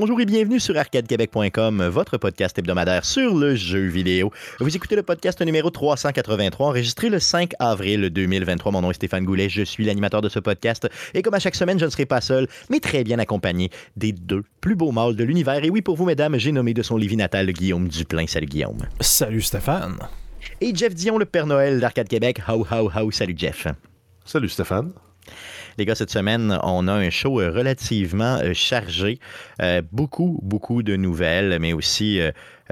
Bonjour et bienvenue sur arcadequebec.com, votre podcast hebdomadaire sur le jeu vidéo. Vous écoutez le podcast numéro 383, enregistré le 5 avril 2023. Mon nom est Stéphane Goulet, je suis l'animateur de ce podcast et comme à chaque semaine, je ne serai pas seul, mais très bien accompagné des deux plus beaux mâles de l'univers. Et oui, pour vous, mesdames, j'ai nommé de son Lévis natal Guillaume Duplain. Salut Guillaume. Salut Stéphane. Et Jeff Dion, le Père Noël d'Arcade Québec. How, how, how. Salut Jeff. Salut Stéphane. Les gars, cette semaine, on a un show euh, relativement euh, chargé. Euh, beaucoup, beaucoup de nouvelles, mais aussi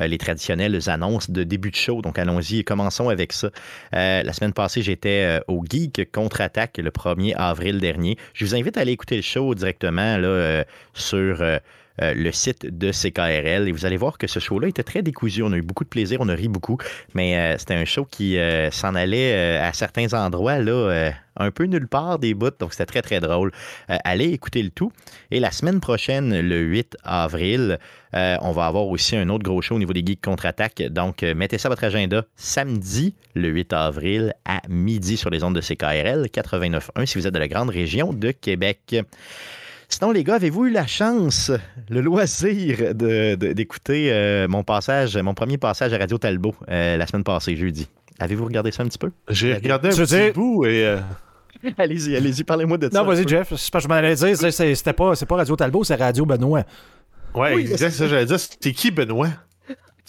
les traditionnelles annonces de début de show. Donc, allons-y, commençons avec ça. la semaine passée, j'étais au Geek Contre-Attaque le 1er avril dernier. Je vous invite à aller écouter le show directement sur euh, le site de CKRL et vous allez voir que ce show-là était très décousu. On a eu beaucoup de plaisir, on a ri beaucoup, mais euh, c'était un show qui euh, s'en allait à certains endroits, là, un peu nulle part des bouts, donc c'était très très drôle. allez écouter le tout. Et la semaine prochaine, le 8 avril, on va avoir aussi un autre gros show au niveau des Geeks contre-attaque. Donc, mettez ça à votre agenda samedi, le 8 avril, à midi sur les ondes de CKRL 89.1 si vous êtes de la grande région de Québec. Sinon, les gars, avez-vous eu la chance, le loisir d'écouter euh, mon passage, mon premier passage à Radio Talbot euh, la semaine passée, jeudi? Avez-vous regardé ça un petit peu? J'ai regardé un petit bout et... Euh, allez-y, allez-y, parlez-moi de ça. Non, vas-y, Jeff. Je m'en allais dire, c'était pas, pas Radio Talbot, c'est Radio Benoît. Ouais, oui, exact, ça j'allais dire. C'était qui, Benoît?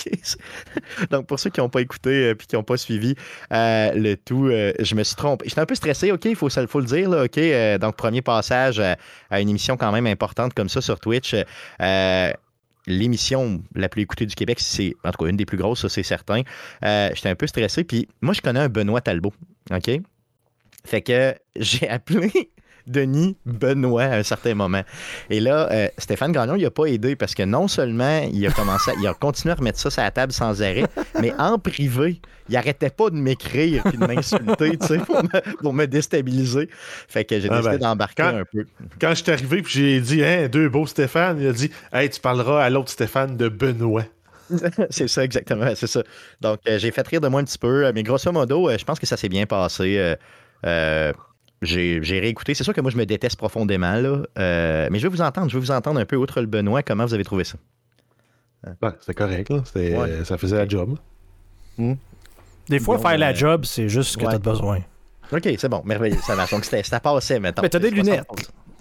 Donc, pour ceux qui n'ont pas écouté et euh, qui n'ont pas suivi euh, le tout, euh, je me suis trompé. J'étais un peu stressé, OK, il faut, faut, le dire. Là, OK, donc, premier passage à une émission quand même importante comme ça sur Twitch. L'émission la plus écoutée du Québec, c'est en tout cas une des plus grosses, ça c'est certain. J'étais un peu stressé. Puis moi, je connais un Benoît Talbot. OK? Fait que j'ai appelé Denis Benoît à un certain moment. Et là, euh, Stéphane Gagnon, il n'a pas aidé parce que non seulement il a commencé, il a continué à remettre ça sur la table sans arrêt, mais en privé, il arrêtait pas de m'écrire et de m'insulter, tu sais, pour me, déstabiliser. Fait que j'ai ah décidé ben, d'embarquer un peu. Quand je suis arrivé puis j'ai dit, hein, deux beaux Stéphane, il a dit, hey, tu parleras à l'autre Stéphane de Benoît. c'est ça, exactement, c'est ça. Donc, euh, j'ai fait rire de moi un petit peu, mais grosso modo, euh, je pense que ça s'est bien passé. Euh, j'ai réécouté. C'est sûr que moi, je me déteste profondément, là. Euh, mais je vais vous entendre. Je vais vous entendre un peu, outre le Benoît, comment vous avez trouvé ça? Ben, c'est correct, là. Ça faisait la job. Hmm. Des fois, faire la euh, job, c'est juste ce que tu as besoin. OK, c'est bon, merveilleux. Ça va. Donc, ça passait maintenant. Mais t'as des lunettes.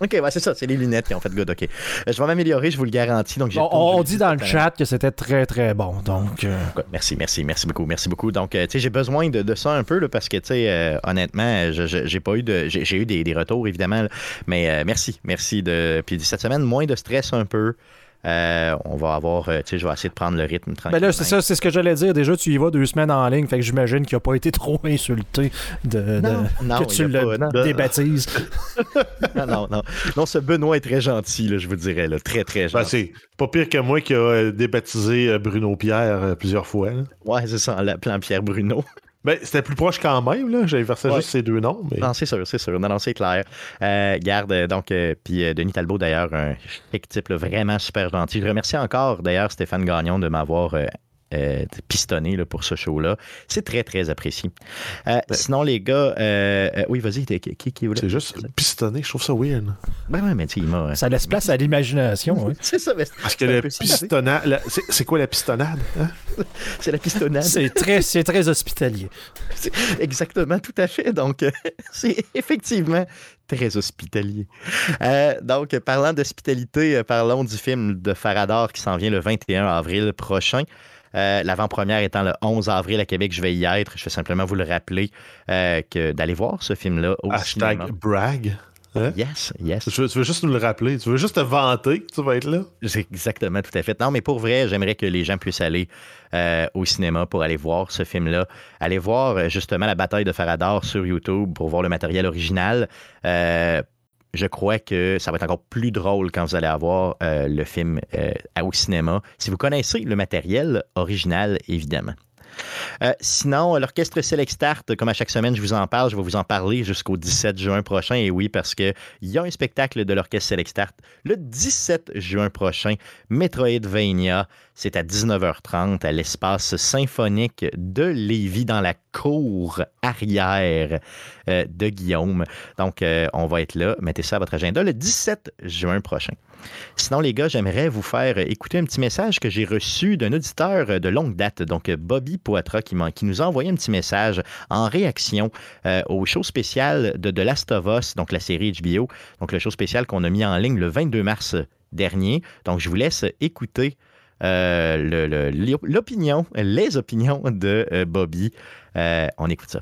OK, ouais, c'est ça, c'est les lunettes qui ont fait good. OK. Euh, je vais m'améliorer, je vous le garantis. Donc, on, dit dans le chat que c'était très, très bon. Donc, euh. Merci, merci, merci beaucoup, merci beaucoup. Donc, euh, tu sais, j'ai besoin de, ça un peu là, parce que, tu sais, honnêtement, j'ai pas eu de. J'ai eu des, retours, évidemment, mais merci, merci. de Puis cette semaine, moins de stress un peu. Euh, on va avoir, euh, tu sais, je vais essayer de prendre le rythme tranquillement. Ben là, c'est ça, c'est ce que j'allais dire. Déjà, tu y vas deux semaines en ligne, fait que j'imagine qu'il n'a pas été trop insulté de, que tu le débaptises. non, non, non. Non, ce Benoît est très gentil, là, je vous dirais, là, très, très ben, gentil. c'est pas pire que moi qui a euh, débaptisé Bruno Pierre plusieurs fois. Ouais, c'est ça, en plan Pierre Bruno. Ben, c'était plus proche quand même, là. J'avais versé juste ces deux noms. Non, c'est sûr, c'est sûr. Non, non, c'est clair. Euh, garde, donc, euh, puis euh, Denis Talbot, d'ailleurs, un chic type vraiment super gentil. Je remercie encore, d'ailleurs, Stéphane Gagnon de m'avoir euh, pistonné là, pour ce show-là. C'est très, très apprécié. Euh, ben, sinon, les gars, euh, oui, vas-y, qui, qui, qui C'est juste pistonné, je trouve ça weird. Ben ouais, mais tu il Ça laisse place à l'imagination. c'est ça. Parce que le pistonnade, c'est quoi la pistonnade? Hein? c'est la pistonnade. C'est très, très hospitalier. Exactement, tout à fait. Donc, c'est effectivement très hospitalier. donc, parlant d'hospitalité, parlons du film de Faradar qui s'en vient le 21 avril prochain. Euh, l'avant-première étant le 11 avril à Québec, je vais y être. Je vais simplement vous le rappeler euh, que d'aller voir ce film-là au Hashtag brag. Hein? Yes, yes. Tu veux, juste nous le rappeler. Tu veux juste te vanter que tu vas être là? Exactement, tout à fait. Non, mais pour vrai, j'aimerais que les gens puissent aller euh, au cinéma pour aller voir ce film-là. Aller voir justement la bataille de Faradar sur YouTube pour voir le matériel original je crois que ça va être encore plus drôle quand vous allez avoir euh, le film euh, au cinéma, si vous connaissez le matériel original, évidemment. Euh, sinon, l'orchestre Select Start, comme à chaque semaine, je vous en parle, je vais vous en parler jusqu'au 17 juin prochain. Et oui, parce qu'il y a un spectacle de l'orchestre Select Start le 17 juin prochain, Metroidvania. C'est à 19h30 à l'espace symphonique de Lévis dans la cour arrière euh, de Guillaume. Donc, euh, on va être là. Mettez ça à votre agenda le 17 juin prochain. Sinon, les gars, j'aimerais vous faire écouter un petit message que j'ai reçu d'un auditeur de longue date, donc Bobby Poitras, qui, qui nous a envoyé un petit message en réaction euh, au show spécial de The Last of Us, donc la série HBO, donc le show spécial qu'on a mis en ligne le 22 mars dernier. Donc, je vous laisse écouter euh, l'opinion, les opinions de euh, Bobby. on écoute ça.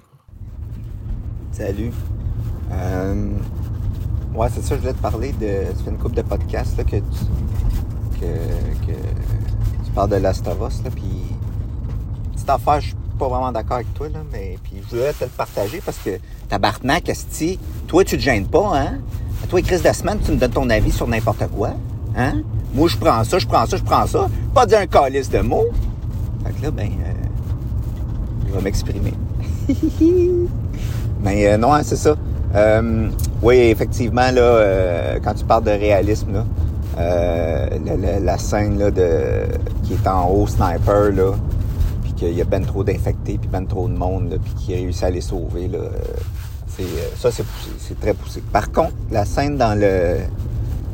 Salut. Ouais, c'est ça, je voulais te parler de. Tu fais une couple de podcasts là, que, tu, que, tu parles de Last of Us, là, puis. Cette affaire, je suis pas vraiment d'accord avec toi, là, mais puis je voulais te le partager parce que tabarnak, Asti, toi, tu te gênes pas, hein? toi, Chris de semaine, tu me donnes ton avis sur n'importe quoi, hein? Moi, je prends ça, je prends ça, je prends ça. Pas dire un calice de mots. Fait que là, ben, euh, je vais m'exprimer. mais euh, non, hein, c'est ça. Euh, oui, effectivement, là, euh, quand tu parles de réalisme, là, euh, la, scène là, de, qui est en haut sniper, là, puis qu'il y a ben trop d'infectés, puis ben trop de monde, puis qui réussit à les sauver, là, c'est, ça, c'est poussé, c'est très poussé. Par contre, la scène dans le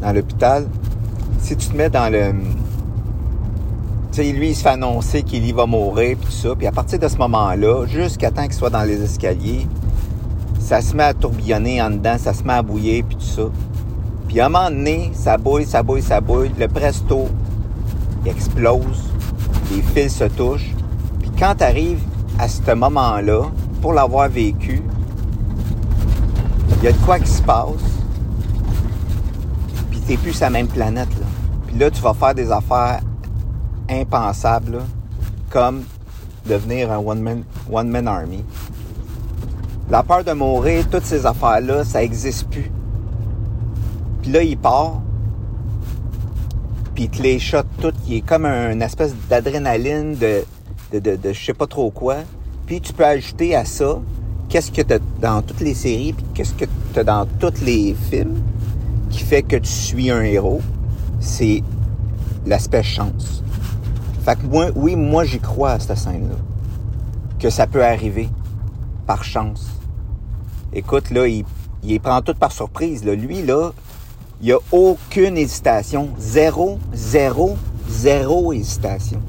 dans l'hôpital, si tu te mets dans le... Tu sais, lui, il se fait annoncer qu'il y va mourir, puis tout ça, puis à partir de ce moment-là, jusqu'à temps qu'il soit dans les escaliers, ça se met à tourbillonner en dedans, ça se met à bouillir, puis tout ça. Puis à un moment donné, ça bouille, ça bouille, ça bouille. Le presto, explose. Les fils se touchent. Puis quand tu à ce moment-là, pour l'avoir vécu, il y a de quoi qui se passe. Puis t'es plus la même planète, là. Puis là, tu vas faire des affaires impensables, comme devenir un one-man one -man army. La peur de mourir, toutes ces affaires-là, ça n'existe plus. Puis là, il part, puis il te les shot tout, qui est comme une espèce d'adrénaline, de, de, de, de, je sais pas trop quoi. Puis tu peux ajouter à ça qu'est-ce que tu dans toutes les séries, puis qu'est-ce que tu dans tous les films qui fait que tu suis un héros. C'est l'aspect chance. Fait que moi, oui, moi j'y crois à cette scène-là. Que ça peut arriver par chance écoute, là, il, prend tout par surprise. Là. Lui, là, il n'y a aucune hésitation. Zéro, zéro, zéro hésitation.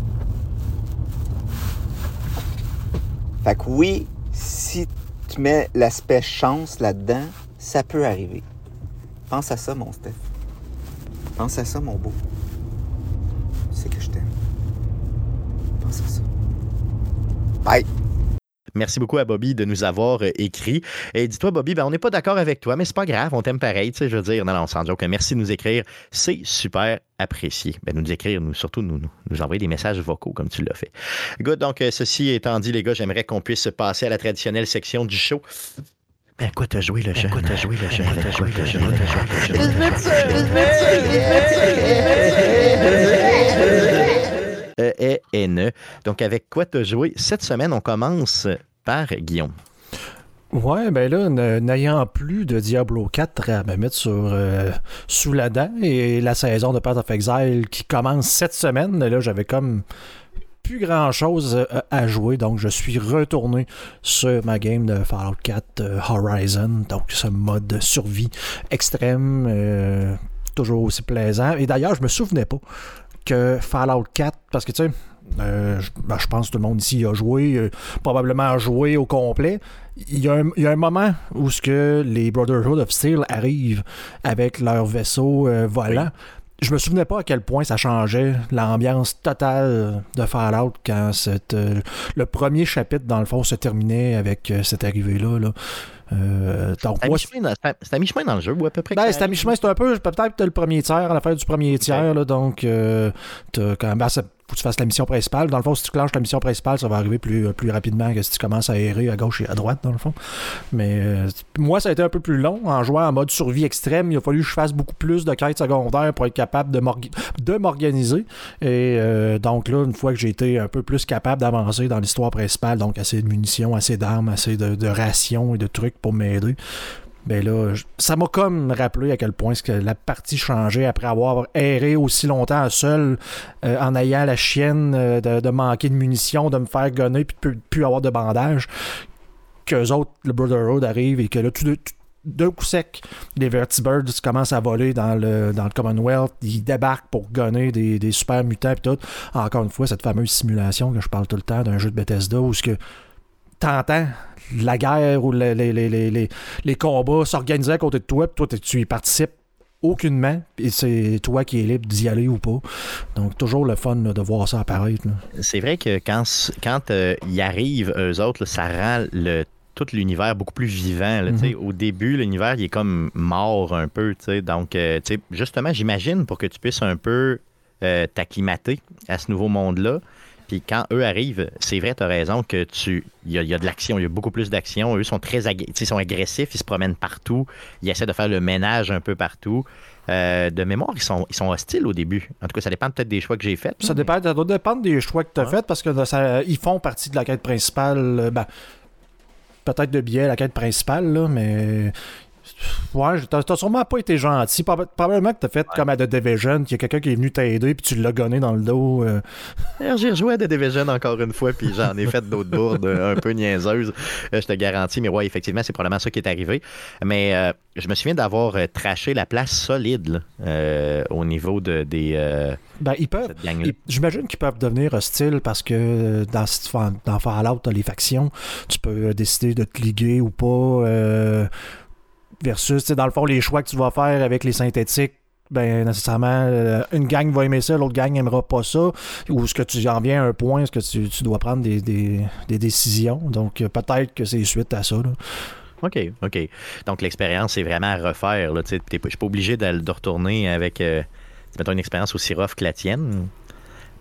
Fait que oui, si tu mets l'aspect chance là-dedans, ça peut arriver. Pense à ça, mon Steph. Pense à ça, mon beau. C'est que je t'aime. Pense à ça. Bye. Merci beaucoup à Bobby de nous avoir euh, écrit. Et dis-toi, Bobby, ben, on n'est pas d'accord avec toi, mais c'est pas grave, on t'aime pareil. Tu sais, je veux dire, non, non, sans joke. Merci de nous écrire. C'est super apprécié. Ben, nous écrire, nous, surtout nous, nous, envoyer des messages vocaux comme tu l'as fait. Good, donc, euh, ceci étant dit, les gars, j'aimerais qu'on puisse passer à la traditionnelle section du show. Ben, quoi t'as joué le chat? Quoi t'as joué le chat? Quoi t'as joué le chat? E-N-E. Donc, avec quoi tu as joué? Cette semaine? On commence par Guillaume. Ouais, ben là, n'ayant plus de Diablo 4 à me mettre sur euh, sous la dent et la saison de Path of Exile qui commence cette semaine, là, j'avais comme plus grand chose euh, à jouer, donc je suis retourné sur ma game de Fallout 4 euh, Horizon, donc ce mode survie extrême, toujours aussi plaisant. Et d'ailleurs, je me souvenais pas que Fallout 4, parce que tu sais, euh, ben, je pense que tout le monde ici a joué, euh, probablement a joué au complet. Il y, a un, moment où ce que les Brotherhood of Steel arrivent avec leur vaisseau euh, volant. Je me souvenais pas à quel point ça changeait l'ambiance totale de Fallout quand le premier chapitre, dans le fond, se terminait avec cette arrivée-là. Là. Euh, c'est à mi-chemin dans le jeu, ou à peu près? Ben, c'est à mi-chemin, c'est un peu, peut-être le premier tiers, à la fin du premier tiers, là, donc euh, quand même, ben, faut que tu fasses la mission principale. Dans le fond, si tu clenches la mission principale, ça va arriver plus, plus rapidement que si tu commences à errer à gauche et à droite, dans le fond. Mais euh, moi, ça a été un peu plus long. En jouant en mode survie extrême, il a fallu que je fasse beaucoup plus de quêtes secondaires pour être capable de m'organiser. Et euh, donc là, une fois que j'ai été un peu plus capable d'avancer dans l'histoire principale, donc assez de munitions, assez d'armes, assez de, rations et de trucs pour m'aider, Ben là, ça m'a comme rappelé à quel point que la partie changeait après avoir erré aussi longtemps seul euh, en ayant la chienne euh, de, manquer de munitions, de me faire gonner puis de plus, plus avoir de bandage. Qu'eux autres, le Brotherhood arrive et que là, tout tout- d'un coup sec, les Vertibirds commencent à voler dans le, dans le Commonwealth. Ils débarquent pour gonner des, des super mutants et tout. Encore une fois, cette fameuse simulation que je parle tout le temps d'un jeu de Bethesda où ce que t'entends la guerre ou les, les, les, les, combats s'organiser à côté de toi, puis toi, tu y participes aucunement, et c'est toi qui es libre d'y aller ou pas. Donc, toujours le fun là, de voir ça apparaître. C'est vrai que quand, quand euh, ils arrivent, eux autres, là, ça rend le, tout l'univers beaucoup plus vivant. là, sais. Au début, l'univers, il est comme mort un peu. Donc, euh, justement, j'imagine pour que tu puisses un peu euh, t'acclimater à ce nouveau monde-là. Puis quand eux arrivent, c'est vrai, tu as raison que tu. Il y, y a de l'action, il y a beaucoup plus d'action. Eux sont très ag- sont agressifs, ils se promènent partout, ils essaient de faire le ménage un peu partout. Euh, de mémoire, ils sont, ils sont hostiles au début. En tout cas, ça dépend peut-être des choix que j'ai faits. Ça, dépend, ça doit dépendre des choix que tu as Ouais. faits parce que ça- ils font partie de la quête principale. euh, Ben, peut-être de biais la quête principale, là, mais. Ouais, t'as sûrement pas été gentil. Proba- Probablement que t'as fait comme à The Division, qu'il y a quelqu'un qui est venu t'aider puis tu l'as gonné dans le dos. euh. J'ai rejoué à The Division encore une fois, puis j'en ai fait d'autres bourdes euh, un peu niaiseuses, euh, je te garantis. Mais ouais, effectivement, c'est probablement ça qui est arrivé. Mais euh, je me souviens d'avoir traché la place solide là, euh, au niveau de, des, Ben, ils peuvent. J'imagine qu'ils peuvent devenir hostiles parce que dans, dans Fallout, t'as les factions. Tu peux décider de te liguer ou pas. Versus, dans le fond, les choix que tu vas faire avec les synthétiques. Ben, nécessairement, euh, une gang va aimer ça, l'autre gang n'aimera pas ça. Ou est-ce que tu en viens à un point, est-ce que tu, dois prendre des, des- décisions? Donc, euh, peut-être que c'est suite à ça. là. OK, OK. Donc, l'expérience, c'est vraiment à refaire. Je suis pas obligé de, de retourner avec, euh, mettons, une expérience aussi rough que la tienne,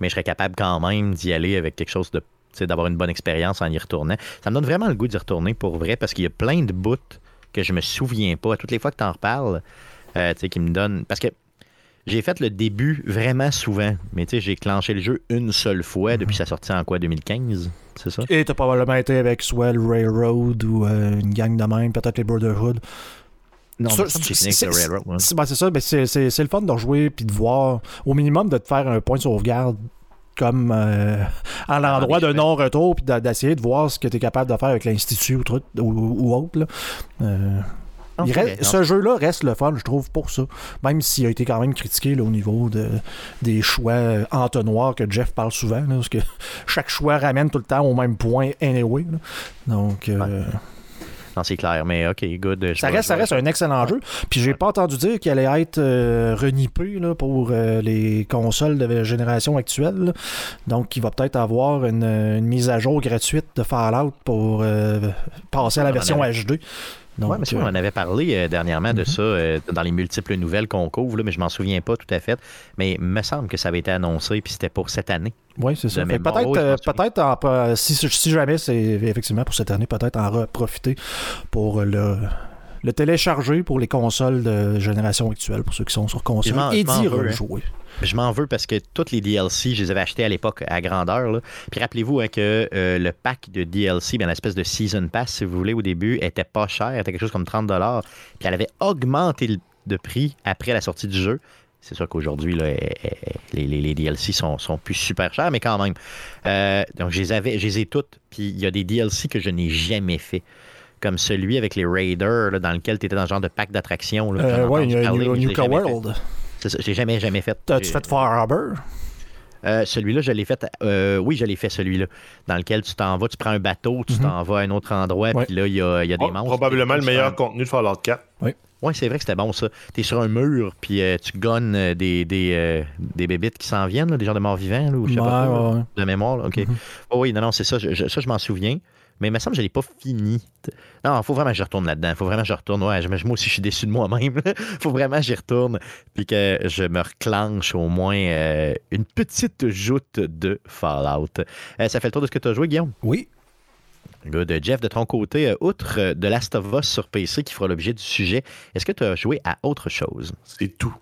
mais je serais capable quand même d'y aller avec quelque chose de, d'avoir une bonne expérience en y retournant. Ça me donne vraiment le goût d'y retourner pour vrai, parce qu'il y a plein de bouts que je me souviens pas. Toutes les fois que tu en reparles, euh, tu sais, qui me donnent... Parce que j'ai fait le début vraiment souvent, mais tu sais, j'ai clenché le jeu une seule fois depuis sa sortie en quoi, 2015? C'est ça? Et t'as probablement été avec soit le Railroad ou euh, une gang de même, peut-être les Brotherhood. Non, c'est- Railroad, ben, c'est ça, c'est le fun de rejouer puis de voir, au minimum, de te faire un point de sauvegarde comme euh, à l'endroit chemins. non-retour puis d'essayer de voir ce que tu es capable de faire avec l'Institut ou, truc- ou, ou autre. là. Euh, il reste- ce jeu-là reste le fun, je trouve, pour ça. Même s'il a été quand même critiqué là, au niveau de, des choix euh, entonnoirs que Jeff parle souvent, là, parce que chaque choix ramène tout le temps au même point anyway. Donc, euh, Non, c'est clair, mais OK, good. ça reste, ça un excellent jeu. Puis j'ai pas entendu dire qu'il allait être euh, renippé là, pour euh, les consoles de la génération actuelle. là. Donc il va peut-être avoir une, une mise à jour gratuite de Fallout pour euh, passer à la en version avait- HD. Donc, Ouais, mais ça, euh, on en avait parlé euh, dernièrement de Mhm. ça euh, dans les multiples nouvelles qu'on couvre, là, mais je m'en souviens pas tout à fait. Mais il me semble que ça avait été annoncé, puis c'était pour cette année. Oui, c'est ça. Peut-être, euh, peut-être si, si jamais c'est effectivement pour cette année, peut-être en profiter pour le, le télécharger pour les consoles de génération actuelle, pour ceux qui sont sur console, et d'y veux, hein. Je m'en veux parce que toutes les DLC, je les avais achetés à l'époque à grandeur. là. Puis rappelez-vous hein, que euh, le pack de DLC, bien, l'espèce de Season Pass, si vous voulez, au début, était pas cher, était quelque chose comme 30 Puis elle avait augmenté de prix après la sortie du jeu. C'est sûr qu'aujourd'hui, là, eh, eh, les, les- les DLC sont, sont plus super chers, mais quand même. Euh, donc, je les, avais, je les ai toutes. Puis il y a des DLC que je n'ai jamais fait. Comme celui avec les Raiders, là, dans lequel tu étais dans un genre de pack d'attractions. Euh, ouais, entendu il y a parler, New- fait. World. C'est ça, je l'ai jamais, jamais fait. T'as-tu J'ai- fait Far Harbor? euh, celui-là, je l'ai fait. euh, oui, je l'ai fait celui-là. Dans lequel tu t'en vas, tu prends un bateau, tu Mhm. t'en vas à un autre endroit, puis là, il y a, il y a des Oh, monstres. probablement le meilleur un- contenu de Fallout 4. Oui, c'est vrai que c'était bon ça. T'es sur un mur, puis euh, tu gonnes des, des, euh, des bébites qui s'en viennent, là, des gens de morts-vivants, là, ou je sais pas Ouais, trop, là, ouais, ouais. de mémoire. là, OK. Mhm. Oh, oui, non, non, c'est ça. Je, je- ça, je m'en souviens. Mais il me semble que je l'ai pas fini. Non, il faut vraiment que je retourne là-dedans. Il faut vraiment que je retourne. Ouais, je- moi aussi, je suis déçu de moi-même. Il faut vraiment que j'y retourne. Puis que je me reclenche au moins euh, une petite joute de Fallout. Euh, ça fait le tour de ce que tu as joué, Guillaume? Oui. Good. Jeff, de ton côté, euh, outre The Last of Us sur PC qui fera l'objet du sujet, est-ce que tu as joué à autre chose? C'est tout.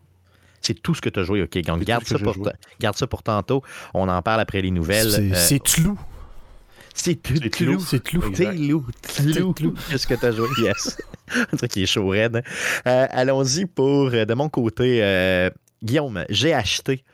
C'est tout ce que tu as joué. OK, donc garde ça, pour j'ai joué. ta- garde ça pour tantôt. On en parle après les nouvelles. C'est Euh, c'est Tlou. C'est tout. C'est Tlou. C'est Tlou. C'est Lou. Tlou. Tlou. Qu'est-ce que tu as joué? Yes. Un truc qui est chaud raide. Euh, Allons-y pour, euh, de mon côté, euh, Guillaume, j'ai acheté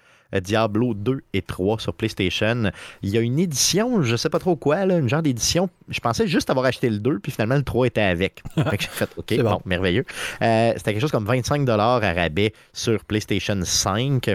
Diablo 2 et 3 sur PlayStation. Il y a une édition, je sais pas trop quoi, là, une genre d'édition. Je pensais juste avoir acheté le 2, puis finalement le 3 était avec. fait que j'ai fait, OK, C'est bon. bon. merveilleux. Euh, C'était quelque chose comme 25 à rabais sur PlayStation 5.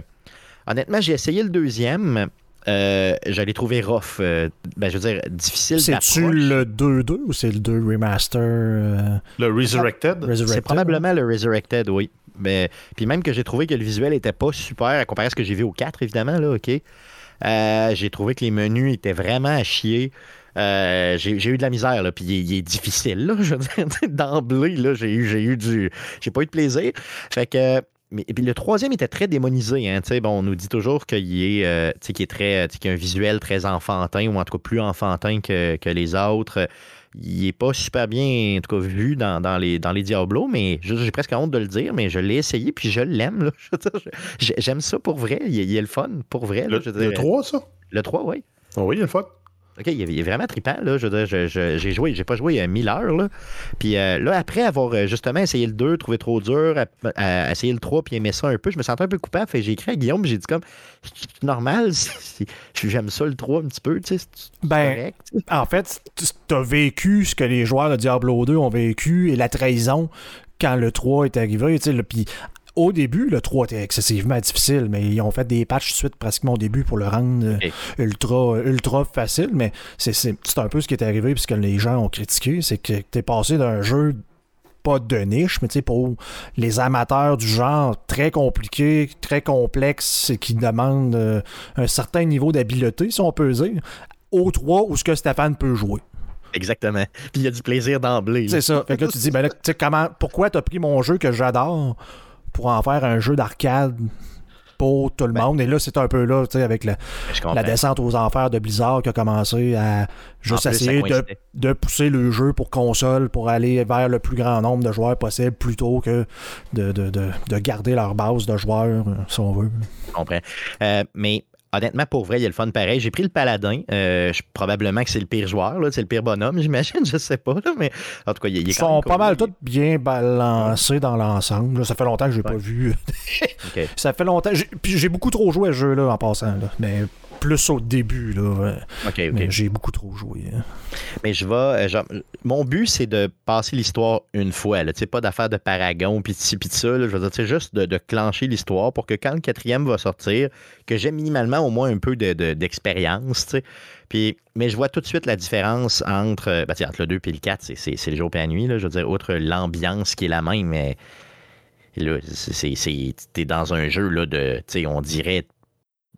Honnêtement, j'ai essayé le deuxième. Euh, je l'ai trouvé rough. euh, ben, je veux dire, difficile C'est-tu le 2-2 ou c'est le 2 remaster euh, Le Resurrected? Resurrected? C'est probablement le Resurrected, oui. Mais, puis même que j'ai trouvé que le visuel était pas super à comparer à ce que j'ai vu au 4, évidemment, là, OK? Euh, j'ai trouvé que les menus étaient vraiment à chier. Euh, j'ai j'ai eu de la misère, là, puis il, est- il est difficile, là, je veux dire, d'emblée, là, j'ai eu, j'ai eu du... J'ai pas eu de plaisir. Fait que... Mais, et puis le troisième était très démonisé. Hein, bon, on nous dit toujours qu'il est, euh, est très, a un visuel très enfantin, ou en tout cas plus enfantin que, que les autres. Il est pas super bien, en tout cas, vu dans, dans les, dans les Diablos, mais j'ai presque honte de le dire, mais je l'ai essayé, puis je l'aime. J'aime ça pour vrai. Il, il est le fun pour vrai. là, Le, je veux le dire. 3, ça? Le 3, oui. Ah oui, il est le fun. OK, il est, vraiment trippant, là. Je j'ai joué, j'ai pas joué euh, 1000 heures, là. Puis euh, là, après avoir euh, justement essayé le 2, trouvé trop dur, à, à- essayer le 3, puis aimer ça un peu, je me sentais un peu coupable. Fait j'ai écrit à Guillaume, j'ai dit comme, c'est normal, c'est- c'est- j'aime ça le 3 un petit peu, tu sais, c'est Ben, correct. En fait, tu as vécu ce que les joueurs de Diablo 2 ont vécu et la trahison quand le 3 est arrivé. tu sais, là, Puis au début, le 3 était excessivement difficile, mais ils ont fait des patchs suite pratiquement au début pour le rendre euh, ultra, ultra facile. Mais c'est c'est- c'est un peu ce qui est arrivé puisque les gens ont critiqué. C'est que tu es passé d'un jeu pas de niche, mais tu sais, pour les amateurs du genre très compliqué, très complexe et qui demande euh, un certain niveau d'habileté, si on peut dire, au 3 où ce que Stéphane peut jouer. Exactement. Puis il y a du plaisir d'emblée. C'est ça. Fait que là, tu te dis, ben là, tu sais, comment, pourquoi t'as pris mon jeu que j'adore pour en faire un jeu d'arcade pour tout le Ben, monde? Et là, c'est un peu là, tu sais, avec la, descente aux enfers de Blizzard qui a commencé à juste plus, essayer de, pousser le jeu pour console pour aller vers le plus grand nombre de joueurs possible plutôt que de, de, de, de garder leur base de joueurs, euh, si on veut. Je comprends. Euh, mais honnêtement, pour vrai, il y a le fun pareil. J'ai pris le paladin. Euh, je- probablement que c'est le pire joueur, là, c'est le pire bonhomme, j'imagine. Je sais pas. là, mais en tout cas, il, il est Ils quand sont même pas cool. mal tous bien balancés dans l'ensemble. Ça fait longtemps que j'ai Ouais. pas vu. Ça fait longtemps. j'ai- Puis j'ai beaucoup trop joué à ce jeu-là en passant. Là. Mais plus au début. Là. Mais j'ai beaucoup trop joué. hein. Mais je vais. euh, genre, mon but, c'est de passer l'histoire une fois. Là. Pas d'affaire de paragon, puis de ci, puis de ça. là. Je veux dire, c'est juste de, de clencher l'histoire pour que quand le quatrième va sortir, que j'ai minimalement au moins un peu de- de- d'expérience. Puis, mais je vois tout de suite la différence entre, euh, ben, entre le 2 et le 4. c'est- le jour et la nuit. Là. Je veux dire, outre l'ambiance qui est la même, mais là, c'est- c'est- c'est- t'es dans un jeu là, de. On dirait.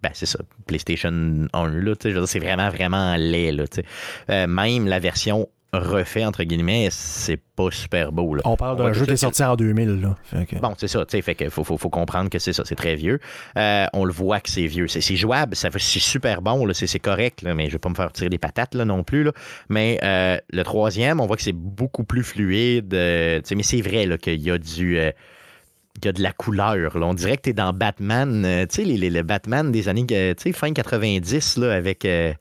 Ben, c'est ça, PlayStation 1, là, tu sais, c'est vraiment, vraiment laid, là, tu sais. Euh, même la version refait, entre guillemets, c'est pas super beau, là. On parle d'un jeu qui est sorti en 2000. Là. Fait que- Bon, c'est ça, tu sais, fait que faut, faut, faut comprendre que c'est ça, c'est très vieux. Euh, on le voit que c'est vieux. C'est jouable, c'est super bon, là, c'est c'est correct, là, mais je vais pas me faire tirer des patates là, non plus. Là. Mais euh, le troisième, on voit que c'est beaucoup plus fluide. euh, tu sais, mais c'est vrai là, qu'il y a du. Qu'il y a de la couleur. Là. On dirait que tu es dans Batman, euh, tu sais, les, les- le Batman des années euh, tu sais, fin 90, là, avec. euh,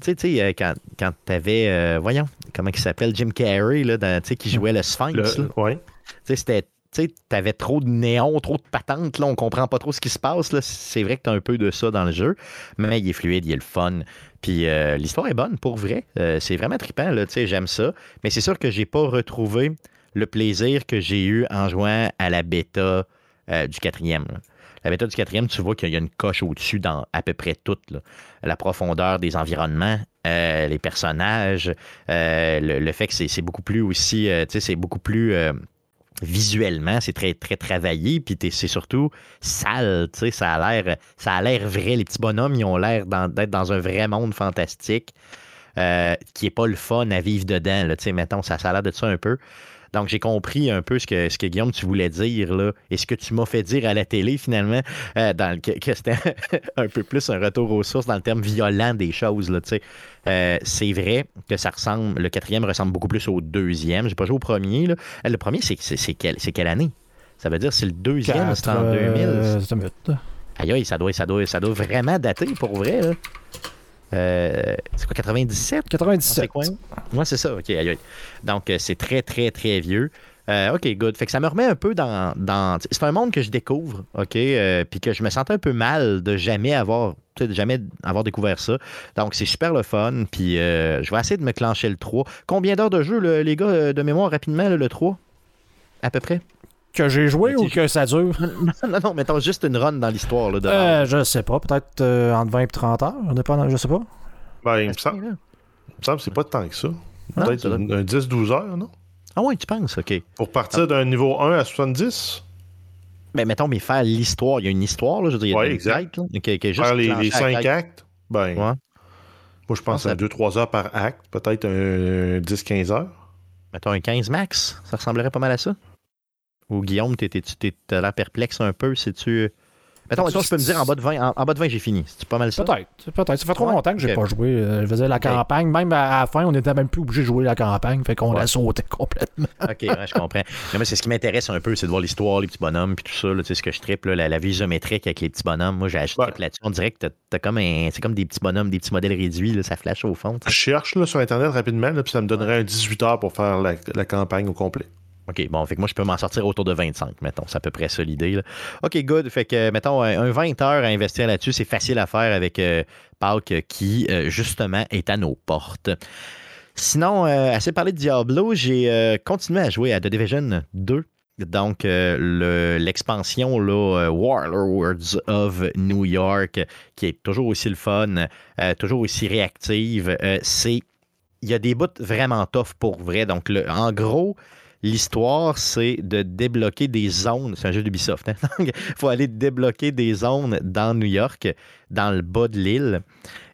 tu sais, tu sais, euh, quand, quand tu avais. voyons, comment il s'appelle Jim Carrey, là, dans- tu sais, qui jouait le Sphinx. ouais. Tu sais, c'était. Tu sais, t'avais trop de néons, trop de patentes, là, on comprend pas trop ce qui se passe. Là. C'est vrai que t'as un peu de ça dans le jeu, mais il est fluide, il est le fun. Puis l'histoire est bonne, pour vrai. C'est vraiment trippant, là, tu sais, j'aime ça. Mais c'est sûr que j'ai pas retrouvé le plaisir que j'ai eu en jouant à la bêta euh, du quatrième. La bêta du quatrième, tu vois qu'il y a une coche au-dessus dans à peu près tout. là. La profondeur des environnements, euh, les personnages, euh, le, fait que c'est beaucoup plus aussi, c'est beaucoup plus visuellement, c'est très très travaillé, puis c'est surtout sale, tu sais, ça a l'air, ça a l'air vrai. Les petits bonhommes, ils ont l'air d'être dans un vrai monde fantastique. qui est pas le fun à vivre dedans, tu sais, mettons, ça, ça de ça un peu. Donc, j'ai compris un peu ce que, ce que Guillaume, tu voulais dire, là, et ce que tu m'as fait dire à la télé, finalement, euh, dans le- que, c'était un peu plus un retour aux sources dans le terme violent des choses, là, tu sais. Euh, c'est vrai que ça ressemble, le quatrième ressemble beaucoup plus au deuxième. J'ai pas joué au premier, là. Euh, Le premier, c'est c'est- c'est quelle, c'est quelle année? Ça veut dire c'est le deuxième, c'est en Quatre, 2000. euh, ça doit, ça, doit, ça doit vraiment dater pour vrai. Là. Euh, c'est quoi, 97? 97. Moi, c'est ça, ok. Donc, euh, c'est très, très, très vieux. Euh, OK, good. Fait que ça me remet un peu dans. dans c'est un monde que je découvre, OK, puis que je me sentais un peu mal de jamais avoir. De jamais avoir découvert ça. Donc, c'est super le fun. Puis, je vais essayer de me clencher le 3. Combien d'heures de jeu, les gars, de mémoire, rapidement, le 3 À peu près? Que j'ai joué ou que ça dure? non, non, mettons juste une run dans l'histoire. Là, euh, je sais pas, peut-être euh, entre 20 et 30 heures, dépend, je sais pas. Ben, il me semble, il me semble que c'est pas tant que ça. Peut-être un, 10-12 heures, non? Ah oui, tu penses, ok. Pour partir d'un niveau 1 à 70? Ben, mettons, mais faire l'histoire, il y a une histoire, là, je veux dire, il y a ouais, exact. faire les, 5 actes, ben, moi, je pense à 2-3 heures par acte, peut-être un 10-15 heures. Mettons un 15 max, ça ressemblerait pas mal à ça? Ou Guillaume, t'as l'air perplexe un peu, si tu. Mettons, je peux me dire en bas de 20, en, bas de 20 j'ai fini. C'est pas mal ça? Peut-être. Peut-être. Ça fait trop longtemps que j'ai pas joué. Euh, je faisais la campagne. Même à la fin, on était même plus obligé de jouer la campagne. Fait qu'on la sautait complètement. OK, je comprends. Mais c'est ce qui m'intéresse un peu, c'est de voir l'histoire, les petits bonhommes, puis tout ça. Là, ce que je triple, la, la vie géométrique avec les petits bonhommes. Moi, j'ai acheté là-dessus. On dirait que t'as comme un. C'est comme des petits bonhommes, des petits modèles réduits. Là, ça flash au fond. Je cherche là, sur Internet rapidement, puis ça me donnerait un 18 heures pour faire la campagne au complet. OK, bon, fait que moi, je peux m'en sortir autour de 25, mettons. C'est à peu près ça l'idée. OK, good. Fait que, mettons, un 20 heures à investir là-dessus, c'est facile à faire avec euh, qui, euh, justement, est à nos portes. Sinon, euh, assez parlé de Diablo, j'ai euh, continué à jouer à The Division 2. Donc, l'expansion là, Warlords of New York, qui est toujours aussi le fun, toujours aussi réactive, c'est. Il y a des bouts vraiment tough pour vrai. Donc, le, en gros, L'histoire, c'est de débloquer des zones. C'est un jeu d'Ubisoft. Hein? Il faut aller débloquer des zones dans New York, dans le bas de l'île.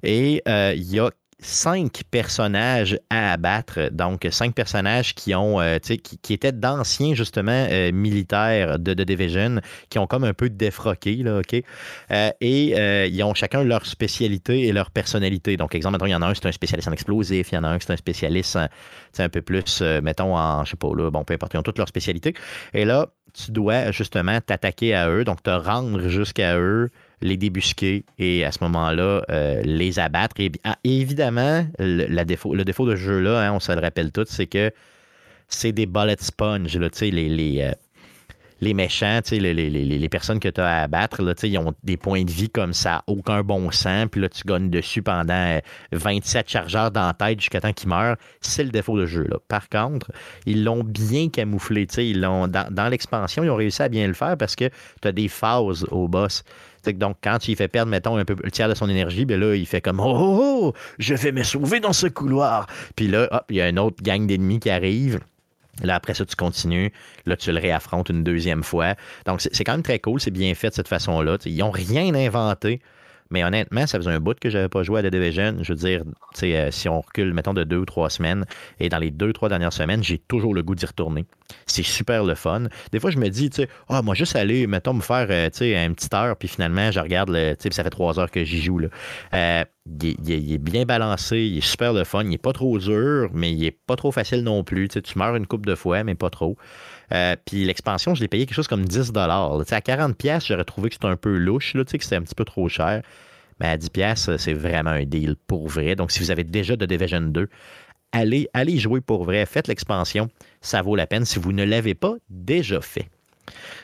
Et euh, il y a cinq personnages à abattre. Donc, cinq personnages qui ont, euh, qui, qui, étaient d'anciens, justement, euh, militaires de The Division, qui ont comme un peu défroqué, là, OK? Euh, et ils ont chacun leur spécialité et leur personnalité. Donc, exemple, il y en a un, c'est un spécialiste en explosif, il y en a un, c'est un spécialiste, c'est un peu plus, mettons, en, je sais pas, là, bon, peu importe, ils ont toutes leurs spécialités. Et là, tu dois justement t'attaquer à eux, donc te rendre jusqu'à eux, les débusquer et à ce moment-là, euh, les abattre. Et, ah, évidemment, le, défaut, le de ce jeu-là, hein, on se le rappelle tous, c'est que c'est des bullet sponge, là, les, les, euh, les méchants, les, les, les, personnes que tu as à abattre, là, ils ont des points de vie comme ça, aucun bon sens, puis là, tu gagnes dessus pendant 27 euh, chargeurs dans la tête jusqu'à temps qu'ils meurent. C'est le défaut de jeu. Là. Par contre, ils l'ont bien camouflé. Ils l'ont, dans, dans l'expansion, ils ont réussi à bien le faire parce que tu as des phases au boss donc, quand il fait perdre, mettons, un peu le tiers de son énergie, bien là, il fait comme oh, oh, oh, je vais me sauver dans ce couloir. Puis là, hop, il y a une autre gang d'ennemis qui arrive. Là, après ça, tu continues. Là, tu le réaffrontes une deuxième fois. Donc, c'est quand même très cool. C'est bien fait de cette façon-là. Ils n'ont rien inventé. Mais honnêtement, ça faisait un bout que je n'avais pas joué à The. Je veux dire, euh, si on recule, mettons, de deux ou trois semaines, et dans les deux, trois dernières semaines, j'ai toujours le goût d'y retourner. C'est super le fun. Des fois, je me dis, tu sais, ah, moi, juste aller, mettons, me faire, euh, tu sais, une petite heure, puis finalement, je regarde, le, tu ça fait trois heures que j'y joue. Euh, il, est, bien balancé, il est super le fun, il n'est pas trop dur, mais il n'est pas trop facile non plus. Tu, sais, tu meurs une coupe de fois, mais pas trop. Puis l'expansion, je l'ai payé quelque chose comme 10 À 40 pièces, j'aurais trouvé que c'était un peu louche, là, que c'était un petit peu trop cher. Mais à 10 pièces, c'est vraiment un deal pour vrai. Donc, si vous avez déjà de Division 2, allez, allez jouer pour vrai. Faites l'expansion. Ça vaut la peine si vous ne l'avez pas déjà fait.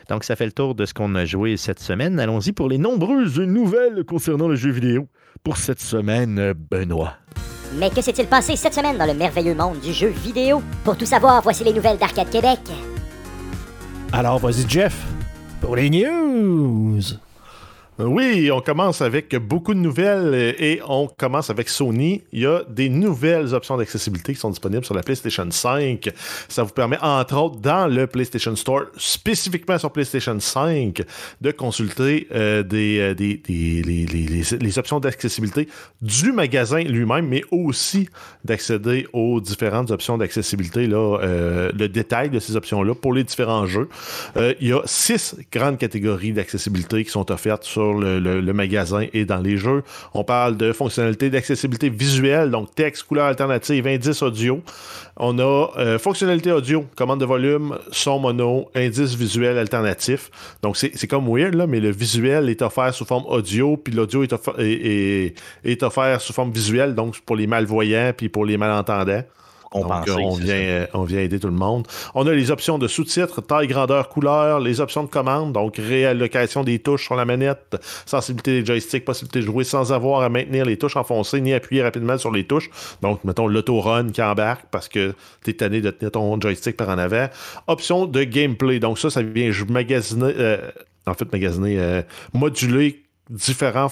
Donc, ça fait le tour de ce qu'on a joué cette semaine. Allons-y pour les nombreuses nouvelles concernant le jeu vidéo. Pour cette semaine, Benoît. Mais que s'est-il passé cette semaine dans le merveilleux monde du jeu vidéo? Pour tout savoir, voici les nouvelles d'Arcade Québec. Alors, vas-y, Jeff, pour les news. Oui, on commence avec beaucoup de nouvelles et on commence avec Sony. Il y a des nouvelles options d'accessibilité qui sont disponibles sur la PlayStation 5. Ça vous permet, entre autres, dans le PlayStation Store, spécifiquement sur PlayStation 5, de consulter euh, des, euh, des, les, options d'accessibilité du magasin lui-même, mais aussi d'accéder aux différentes options d'accessibilité, euh, le détail de ces options-là pour les différents jeux. il y a six grandes catégories d'accessibilité qui sont offertes sur le, magasin et dans les jeux. On parle de fonctionnalités d'accessibilité visuelle, donc texte, couleur alternative, indice audio. On a euh, fonctionnalité audio, commande de volume, son mono, indice visuel alternatif. Donc c'est comme weird, là, mais le visuel est offert sous forme audio, puis l'audio est, est, est, offert sous forme visuelle, donc pour les malvoyants, puis pour les malentendants. Donc, on, vient, euh, on vient aider tout le monde. On a les options de sous-titres, taille, grandeur, couleur, les options de commande, donc réallocation des touches sur la manette, sensibilité des joysticks, possibilité de jouer sans avoir à maintenir les touches enfoncées ni appuyer rapidement sur les touches. Donc, mettons l'auto-run qui embarque parce que tu es tanné de tenir ton joystick par en avant. Option de gameplay, donc ça, ça vient magasiner, euh, en fait, magasiner, euh, moduler différents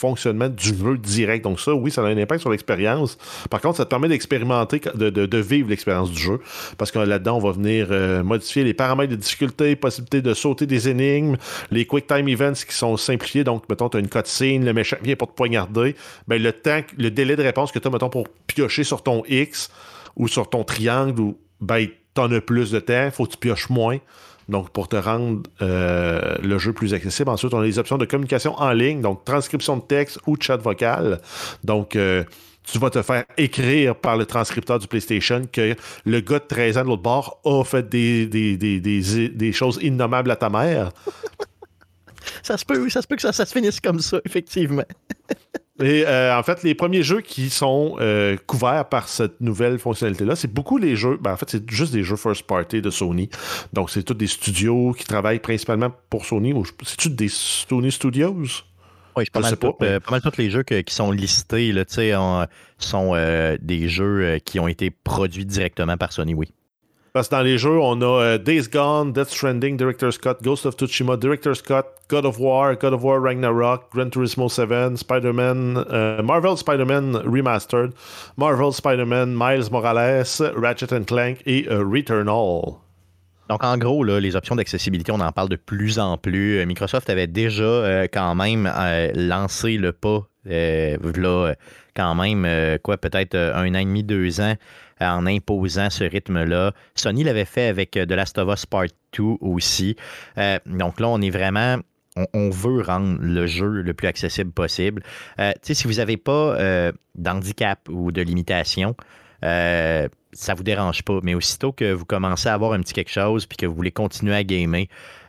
fonctionnement du jeu direct. Donc ça, oui, ça a un impact sur l'expérience. Par contre, ça te permet d'expérimenter, de, vivre l'expérience du jeu. Parce que là-dedans, on va venir euh, modifier les paramètres de difficulté, possibilité de sauter des énigmes, les quick time events qui sont simplifiés. Donc, mettons, tu as une cutscene, le méchant vient pour te poignarder. Ben, le délai de réponse que tu as, mettons, pour piocher sur ton X ou sur ton triangle, ou, ben, en as plus de temps, faut que tu pioches moins. Donc, pour te rendre euh, le jeu plus accessible. Ensuite, on a les options de communication en ligne, donc transcription de texte ou chat vocal. Donc, euh, tu vas te faire écrire par le transcripteur du PlayStation que le gars de 13 ans de l'autre bord a fait des, des, des, des, choses innommables à ta mère. ça se peut, ça se peut que ça, ça se finisse comme ça, effectivement. Et euh, en fait, les premiers jeux qui sont euh, couverts par cette nouvelle fonctionnalité-là, c'est beaucoup les jeux. Ben, en fait, c'est juste des jeux first party de Sony. Donc, c'est tous des studios qui travaillent principalement pour Sony. C'est-tu des Sony Studios? Oui, je, pas, pas, euh, pas, mal tous les jeux qui sont listés là, sont des jeux qui ont été produits directement par Sony, oui. Parce que dans les jeux, on a euh, Days Gone, Death Stranding, Director's Cut, Ghost of Tsushima, Director's Cut, God of War, God of War Ragnarok, Gran Turismo 7, Spider-Man, euh, Marvel Spider-Man Remastered, Marvel Spider-Man Miles Morales, Ratchet Clank et euh, Returnal. Donc, en gros, les options d'accessibilité, on en parle de plus en plus. Microsoft avait déjà quand même lancé le pas, là, quand même, quoi, peut-être un an et demi, deux ans, en imposant ce rythme-là. Sony l'avait fait avec euh, The Last of Us Part 2 aussi. Euh, donc là, on est vraiment on, veut rendre le jeu le plus accessible possible. Euh, si vous n'avez pas d'handicap ou de limitation, euh, ça vous dérange pas. Mais aussitôt que vous commencez à avoir un petit quelque chose puis que vous voulez continuer à gamer,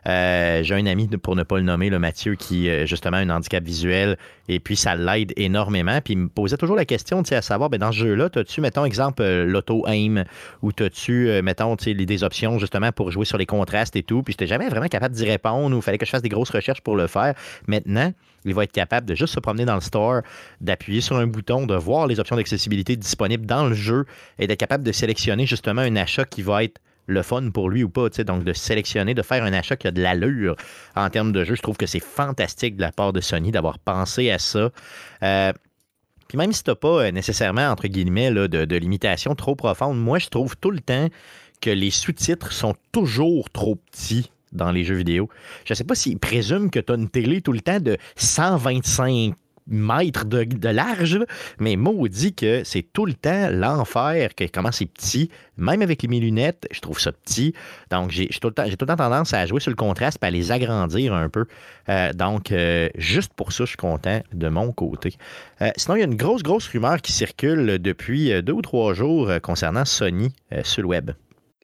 euh, j'ai un ami, pour ne pas le nommer, le Mathieu, qui a justement un handicap visuel, et puis ça l'aide énormément. Puis il me posait toujours la question, à savoir, ben, dans ce jeu-là, as-tu, mettons, exemple, euh, l'auto-aim, ou as-tu, euh, mettons, des options justement pour jouer sur les contrastes et tout, puis j'étais jamais vraiment capable d'y répondre, ou il fallait que je fasse des grosses recherches pour le faire. Maintenant, il va être capable de juste se promener dans le store, d'appuyer sur un bouton, de voir les options d'accessibilité disponibles dans le jeu et d'être capable de sélectionner justement un achat qui va être le fun pour lui ou pas. Donc, de sélectionner, de faire un achat qui a de l'allure en termes de jeu, je trouve que c'est fantastique de la part de Sony d'avoir pensé à ça. Euh, puis même si tu n'as pas euh, nécessairement, entre guillemets, de, de limitation trop profonde, moi, je trouve tout le temps que les sous-titres sont toujours trop petits dans les jeux vidéo. Je ne sais pas s'ils présument que tu as une télé tout le temps de 125 mètres de, large, mais maudit que c'est tout le temps l'enfer, que comment c'est petit. Même avec mes lunettes, je trouve ça petit. Donc, j'ai tout, tout le temps tendance à jouer sur le contraste et à les agrandir un peu. Euh, donc, euh, juste pour ça, je suis content de mon côté. Euh, sinon, il y a une grosse, grosse rumeur qui circule depuis deux ou trois jours concernant Sony sur le web.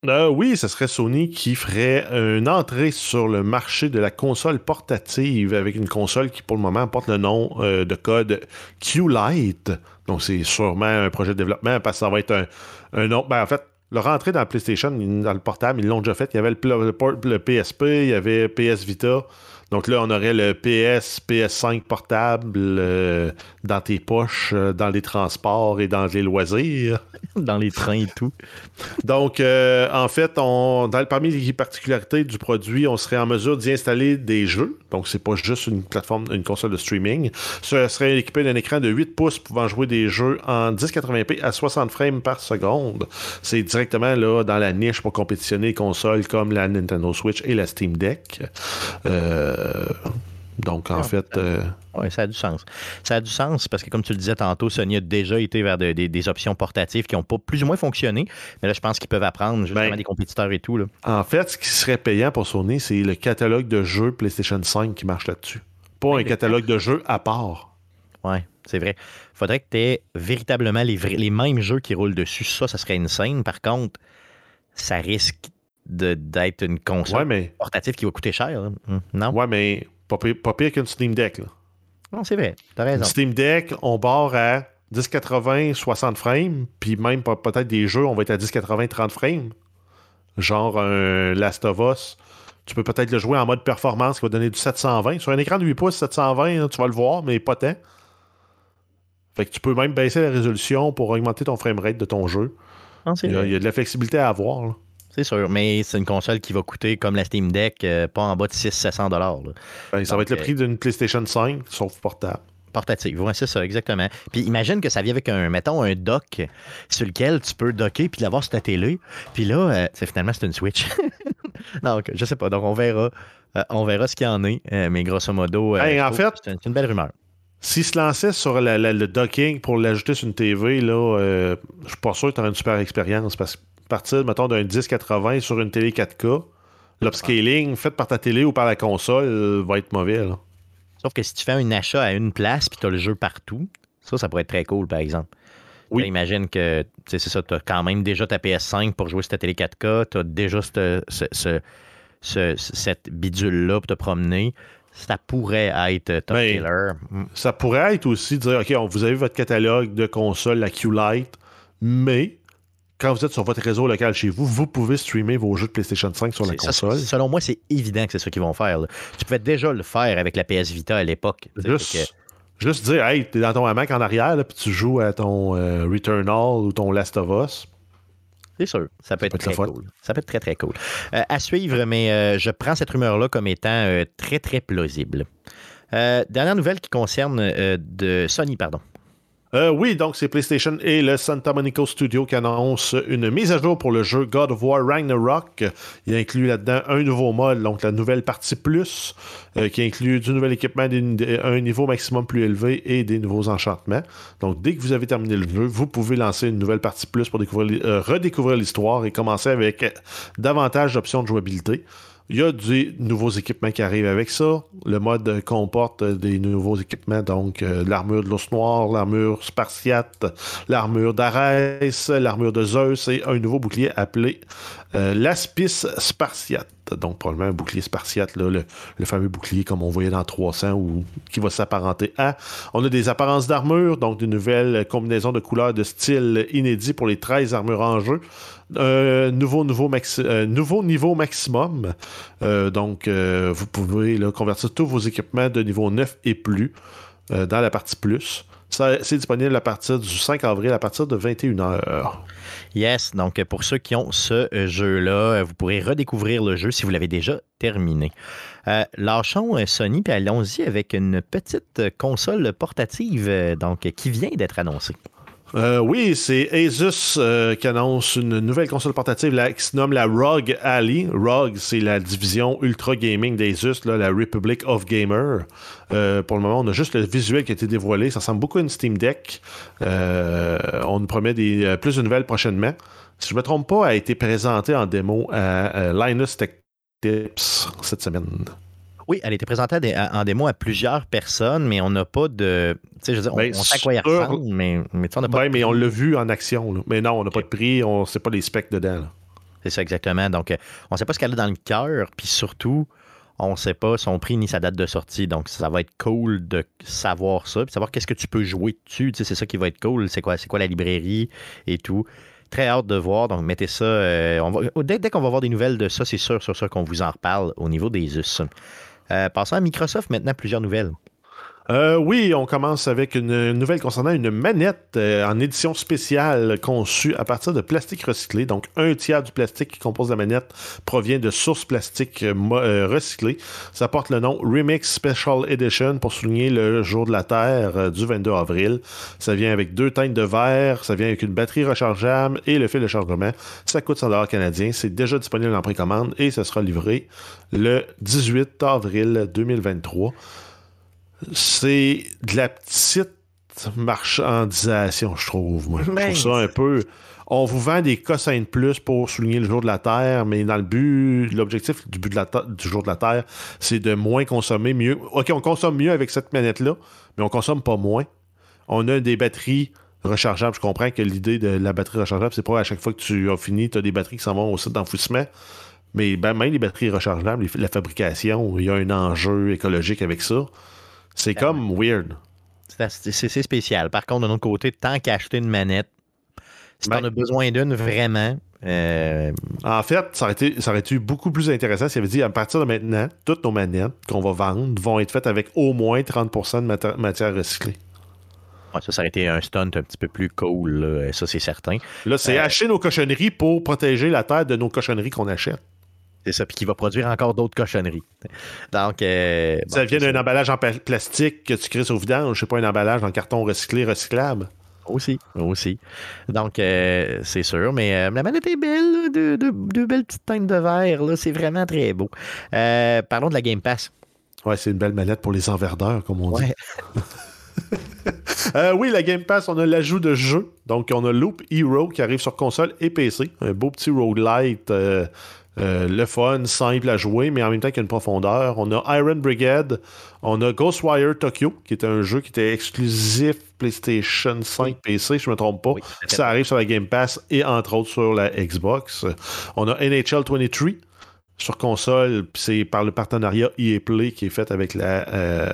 Euh, oui, ce serait Sony qui ferait une entrée sur le marché de la console portative avec une console qui, pour le moment, porte le nom euh, de code Q-Lite. Donc, c'est sûrement un projet de développement parce que ça va être un. Ben, en fait, leur entrée dans le PlayStation, dans le portable, ils l'ont déjà fait. Il y avait le, PSP, il y avait PS Vita. Donc là, on aurait le PS, PS5 portable euh, dans tes poches, euh, dans les transports et dans les loisirs. dans les trains et tout. Donc, euh, en fait, on, dans, parmi les particularités du produit, on serait en mesure d'y installer des jeux. Donc, c'est pas juste une plateforme, une console de streaming. Ce serait équipé d'un écran de 8 pouces pouvant jouer des jeux en 1080p à 60 frames par seconde. C'est directement là dans la niche pour compétitionner les consoles comme la Nintendo Switch et la Steam Deck. Euh, donc, en ah, fait. Euh, oui, ça a du sens. Ça a du sens parce que, comme tu le disais tantôt, Sony a déjà été vers des options portatives qui n'ont pas plus ou moins fonctionné. Mais là, je pense qu'ils peuvent apprendre justement ben, des compétiteurs et tout. Là. En fait, ce qui serait payant pour Sony, c'est le catalogue de jeux PlayStation 5 qui marche là-dessus. pas un catalogue de jeux à part. Ouais, c'est vrai. Faudrait que tu aies véritablement les, vrais- les mêmes jeux qui roulent dessus. Ça, ça serait une scène. Par contre, ça risque d'être une console Ouais, mais, portative qui va coûter cher. là. Hum, Non? ouais, mais pas pire, pas pire qu'une Steam Deck. là. Non, c'est vrai. T'as Une raison. Steam Deck, on barre à 1080, 60 frames, puis même peut-être des jeux, on va être à 1080, 30 frames. Genre un Last of Us. Tu peux peut-être le jouer en mode performance qui va donner du 720. Sur un écran de 8 pouces, 720, là, tu vas le voir, mais pas tant. Fait que tu peux même baisser la résolution pour augmenter ton framerate de ton jeu. Non, Il y, a, il y a de la flexibilité à avoir. là. C'est sûr. Mais c'est une console qui va coûter comme la Steam Deck, euh, pas en bas de 600-700 dollars. Ben, ça va être le prix d'une PlayStation 5, sauf portable. Portative, ouais, c'est ça, exactement. Puis imagine que ça vient avec un, mettons, un dock sur lequel tu peux docker puis l'avoir sur ta télé. Puis là, euh, c'est- finalement, c'est une Switch. donc, je sais pas. Donc, on verra. Euh, on verra ce qu'il y en est. Euh, mais grosso modo, euh, Hey, en fait- que c'est une, c'est une belle rumeur. S'il se lançait sur la- la- le docking pour l'ajouter sur une TV, là, euh, je suis pas sûr que tu aurais une super expérience parce que partir, mettons, d'un 1080 sur une télé 4K, l'upscaling fait par ta télé ou par la console euh, va être mauvais. là. Sauf que si tu fais un achat à une place puis tu as le jeu partout, ça, ça pourrait être très cool, par exemple. Oui. Là, imagine que, c'est ça, tu as quand même déjà ta PS5 pour jouer sur ta télé 4K, tu as déjà cette, ce- ce- ce- cette bidule-là pour te promener. Ça pourrait être top Ben, killer. Ça pourrait être aussi dire, OK, on, vous avez votre catalogue de consoles, la Q-Lite, mais quand vous êtes sur votre réseau local chez vous, vous pouvez streamer vos jeux de PlayStation 5 sur la ça, console. selon moi, c'est évident que c'est ça qu'ils vont faire. là. Tu pouvais déjà le faire avec la PS Vita à l'époque. Juste, fait que- juste dire, hey, t'es dans ton hamac en arrière, puis tu joues à ton euh, Returnal ou ton Last of Us. C'est sûr, ça peut être très cool. Ça peut être très, très cool. Euh, à suivre, mais euh, je prends cette rumeur-là comme étant euh, très, très plausible. Dernière nouvelle qui concerne de Sony, pardon. Euh, oui, donc c'est PlayStation et le Santa Monica Studio qui annoncent une mise à jour pour le jeu God of War Ragnarok. Il inclut là-dedans un nouveau mode, donc la nouvelle partie plus, euh, qui inclut du nouvel équipement, des- un niveau maximum plus élevé et des nouveaux enchantements. Donc dès que vous avez terminé le jeu, vous pouvez lancer une nouvelle partie plus pour euh, redécouvrir l'histoire et commencer avec euh, davantage d'options de jouabilité. Il y a des nouveaux équipements qui arrivent avec ça. Le mode comporte des nouveaux équipements, donc euh, l'armure de l'ours noir, l'armure spartiate, l'armure d'Arès, l'armure de Zeus et un nouveau bouclier appelé euh, l'Aspis spartiate. Donc probablement un bouclier spartiate, le, fameux bouclier comme on voyait dans 300 ou qui va s'apparenter à. On a des apparences d'armure, donc de nouvelles combinaisons de couleurs de style inédits pour les 13 armures en jeu. Un nouveau, nouveau, maxi- euh, nouveau niveau maximum. Euh, donc, euh, vous pouvez convertir tous vos équipements de niveau 9 et plus euh, dans la partie plus. C'est disponible à partir du 5 avril, à partir de 21h. Yes, donc pour ceux qui ont ce euh, jeu-là, euh, vous pourrez redécouvrir le jeu si vous l'avez déjà terminé. Euh, lâchons Sony, puis allons-y avec une petite console portative donc, qui vient d'être annoncée. Euh, oui, c'est Asus euh, qui annonce une nouvelle console portative qui se nomme la ROG Ally. ROG, c'est la division ultra gaming d'Asus, la Republic of Gamer. Euh, pour le moment, on a juste le visuel qui a été dévoilé. Ça ressemble beaucoup à une Steam Deck. On nous promet des, plus de nouvelles prochainement. Si je ne me trompe pas, a été présentée en démo à, Linus Tech Tips cette semaine. Oui, elle a été présentée à des- à- en démo à plusieurs personnes, mais on n'a pas de. Tu sais, je veux dire, on, Ben, on sait à quoi il ressemble, mais, mais on n'a pas de mais on l'a vu en action. là. Mais non, on n'a pas de prix, on ne sait pas les specs dedans. C'est ça, exactement. Donc, euh, on ne sait pas ce qu'elle a dans le cœur, puis surtout, on ne sait pas son prix ni sa date de sortie. Donc, ça va être cool de savoir ça, puis savoir qu'est-ce que tu peux jouer dessus. Tu sais, c'est ça qui va être cool. C'est quoi, c'est quoi la librairie et tout. Très hâte de voir. Donc, mettez ça. euh, on va- dès dès qu'on va voir des nouvelles de ça, c'est sûr, sur ça qu'on vous en reparle au niveau des us. Euh, passons à Microsoft maintenant, plusieurs nouvelles. Euh, oui, on commence avec une nouvelle concernant une manette euh, en édition spéciale conçue à partir de plastique recyclé. Donc, un tiers du plastique qui compose la manette provient de sources plastiques euh, recyclées. Ça porte le nom Remix Special Edition pour souligner le jour de la Terre du 22 avril. Ça vient avec deux teintes de verre, ça vient avec une batterie rechargeable et le fil de chargement. Ça coûte 100 canadiens. C'est déjà disponible en précommande et ça sera livré le 18 avril 2023 c'est de la petite marchandisation, je trouve. Moi. Je Ben, trouve ça un peu. on vous vend des cossins de plus pour souligner le jour de la Terre, mais dans le but, l'objectif du but de la du jour de la Terre, c'est de moins consommer mieux. OK, on consomme mieux avec cette manette-là, mais on consomme pas moins. On a des batteries rechargeables. Je comprends que l'idée de la batterie rechargeable, c'est pas à chaque fois que tu as fini, tu as des batteries qui s'en vont au site d'enfouissement. Mais ben, même les batteries rechargeables, la fabrication, il y a un enjeu écologique avec ça. C'est comme weird. C'est spécial. Par contre, de notre côté, tant qu'acheter une manette, si Ben- tu en as besoin d'une vraiment, euh, En fait, ça aurait, été, ça aurait été beaucoup plus intéressant s'il avait dit à partir de maintenant, toutes nos manettes qu'on va vendre vont être faites avec au moins 30% de matière recyclée. ouais, ça, ça aurait été un stunt un petit peu plus cool, là, ça c'est certain. Là, c'est Euh, acheter nos cochonneries pour protéger la terre de nos cochonneries qu'on achète. C'est ça, puis qui va produire encore d'autres cochonneries. Donc, euh, bon, ça vient d'un emballage en plastique que tu crées au vidange, c'est pas un emballage en carton recyclé, recyclable. Aussi, aussi. Donc, euh, c'est sûr. Mais euh, la manette est belle, deux, deux- deux belles petites teintes de verre. là, C'est vraiment très beau. Parlons de la Game Pass. Ouais, c'est une belle manette pour les enverdeurs, comme on dit. Ouais. Euh, oui, la Game Pass, on a l'ajout de jeux. Donc, on a Loop Hero qui arrive sur console et PC. Un beau petit roguelite, euh, euh, le fun, simple à jouer, mais en même temps qu'il y a une profondeur. On a Iron Brigade. On a Ghostwire Tokyo, qui est un jeu qui était exclusif PlayStation 5 PC, je ne me trompe pas. Oui. Ça arrive sur la Game Pass et entre autres sur la Xbox. On a NHL 23 sur console, c'est par le partenariat EA Play qui est fait avec la, euh,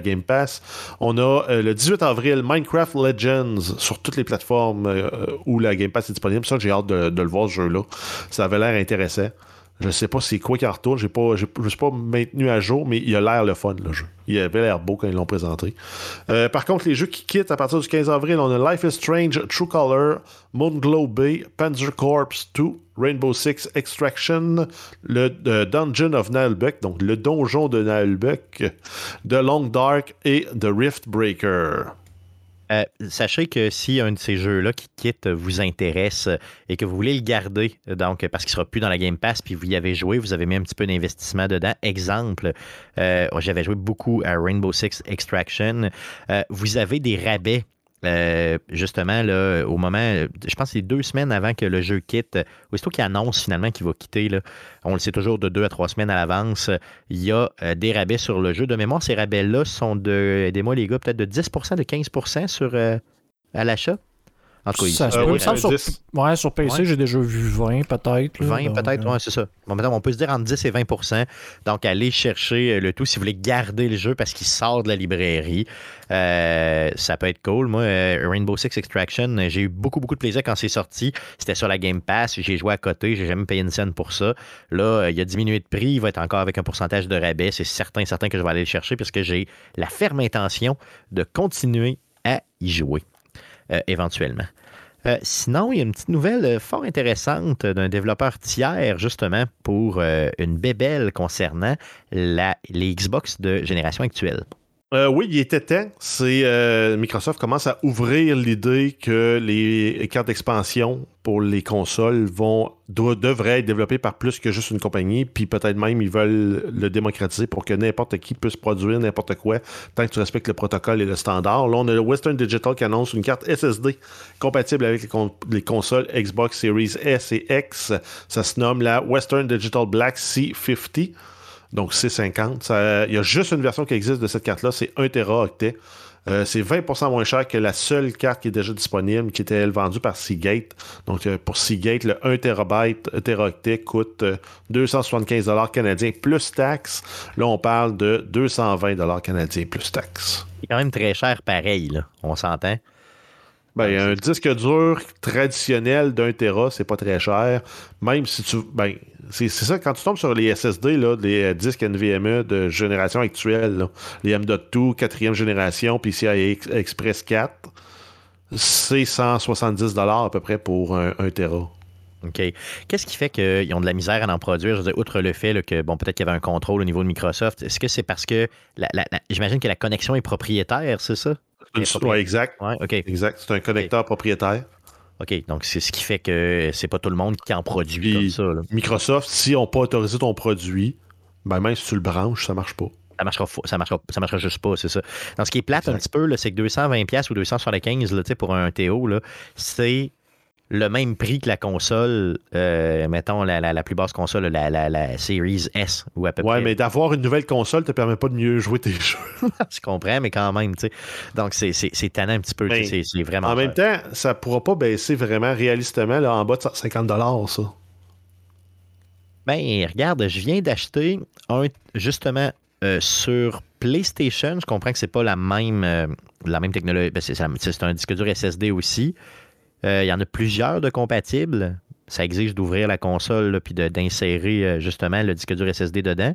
Game Pass. On a euh, le 18 avril Minecraft Legends sur toutes les plateformes euh, où la Game Pass est disponible. Ça, j'ai hâte de, le voir ce jeu-là. Ça avait l'air intéressant. Je sais pas c'est quoi qui en retourne. Je ne suis pas maintenu à jour, mais il a l'air le fun, le jeu. Il avait l'air beau quand ils l'ont présenté. Par contre, les jeux qui quittent à partir du 15 avril, on a Life is Strange, True Color, Moonglow Bay, Panzer Corps 2, Rainbow Six Extraction, le euh, Dungeon of Nalbuck, donc le donjon de Nalbuck, The Long Dark et The Rift Breaker. Euh, sachez que si un de ces jeux-là qui quitte vous intéresse et que vous voulez le garder, donc parce qu'il ne sera plus dans la Game Pass, puis vous y avez joué, vous avez mis un petit peu d'investissement dedans. Exemple, euh, j'avais joué beaucoup à Rainbow Six Extraction. Vous avez des rabais. Euh, justement, là, au moment, je pense que c'est deux semaines avant que le jeu quitte, aussitôt qu'il annonce finalement qu'il va quitter, là, on le sait toujours de deux à trois semaines à l'avance, il y a euh, des rabais sur le jeu. De mémoire, ces rabais-là sont de, aidez-moi les gars, peut-être de 10% de 15 sur, euh, à l'achat. En tout cas, Ça se Euh, peut. oui, Il semble euh, sur, 10. ouais, sur PC, Ouais. j'ai déjà vu 20 peut-être. là, 20 donc, peut-être, euh, ouais, c'est ça. Bon, maintenant, on peut se dire entre 10 et 20% Donc, allez chercher euh, le tout si vous voulez garder le jeu parce qu'il sort de la librairie. Euh, ça peut être cool. Moi, Rainbow Six Extraction, j'ai eu beaucoup, beaucoup de plaisir quand c'est sorti. C'était sur la Game Pass. J'ai joué à côté. J'ai jamais payé une scène pour ça. Là, il a diminué de prix. Il va être encore avec un pourcentage de rabais. C'est certain, certain que je vais aller le chercher parce que j'ai la ferme intention de continuer à y jouer éventuellement. Euh, sinon, il y a une petite nouvelle euh, fort intéressante d'un développeur tiers, justement, pour euh, une bébelle concernant la, les Xbox de génération actuelle. Euh, oui, il était temps. C'est euh, Microsoft commence à ouvrir l'idée que les cartes d'expansion pour les consoles vont devraient être développées par plus que juste une compagnie, puis peut-être même ils veulent le démocratiser pour que n'importe qui puisse produire n'importe quoi tant que tu respectes le protocole et le standard. Là, on a le Western Digital qui annonce une carte SSD compatible avec les consoles Xbox Series S et X. Ça se nomme la Western Digital Black C50. Donc C50. Ça- Il y a juste une version qui existe de cette carte-là, c'est 1 Teraoctet. Euh, c'est 20% moins cher que la seule carte qui est déjà disponible, qui était vendue par Seagate. Donc euh, pour Seagate, le 1 TB Teraoctet coûte euh, 275 canadiens plus taxes. Là, on parle de 220 canadiens plus taxes. C'est quand même très cher pareil, on s'entend. Ben, un disque dur traditionnel d'un Tera, c'est pas très cher. Même si tu. Ben, c'est ça, quand tu tombes sur les SSD, là, les euh, disques NVMe de génération actuelle, les M.2, quatrième génération, PCI Ex- Express 4, c'est 170 à peu près pour un, un Tera. OK. Qu'est-ce qui fait qu'ils ont de la misère à en produire? Outre le fait que, bon, peut-être qu'il y avait un contrôle au niveau de Microsoft, est-ce que c'est parce que, j'imagine que la connexion est propriétaire, c'est ça? Exact. Ouais. Exact. C'est un connecteur propriétaire. OK. Donc, c'est ce qui fait que c'est pas tout le monde qui en produit Puis- comme ça. là. Microsoft, si on pas autorisé ton produit, ben même si tu le branches, ça marche pas. Ça marchera, ça marchera, ça marchera juste pas, c'est ça. Dans ce qui est plate un petit peu, c'est que 220$ pièces ou 275$ là, tu sais, pour un TO, c'est le même prix que la console, euh, mettons la, la, la, plus basse console, la, la, la Series S ou à peu ouais, près. mais d'avoir une nouvelle console te permet pas de mieux jouer tes jeux. je comprends, mais quand même, tu sais. Donc, c'est tannant un petit peu. Ben, C'est vraiment. En même temps, ça pourra pas baisser vraiment réalistement là, en bas de 50 ça. Ben, regarde, je viens d'acheter un, justement, euh, sur PlayStation. Je comprends que c'est pas la même, euh, la même technologie. Ben, c'est un disque dur SSD aussi. Euh, il y en a plusieurs de compatibles. Ça exige d'ouvrir la console puis d'insérer euh, justement le disque dur SSD dedans.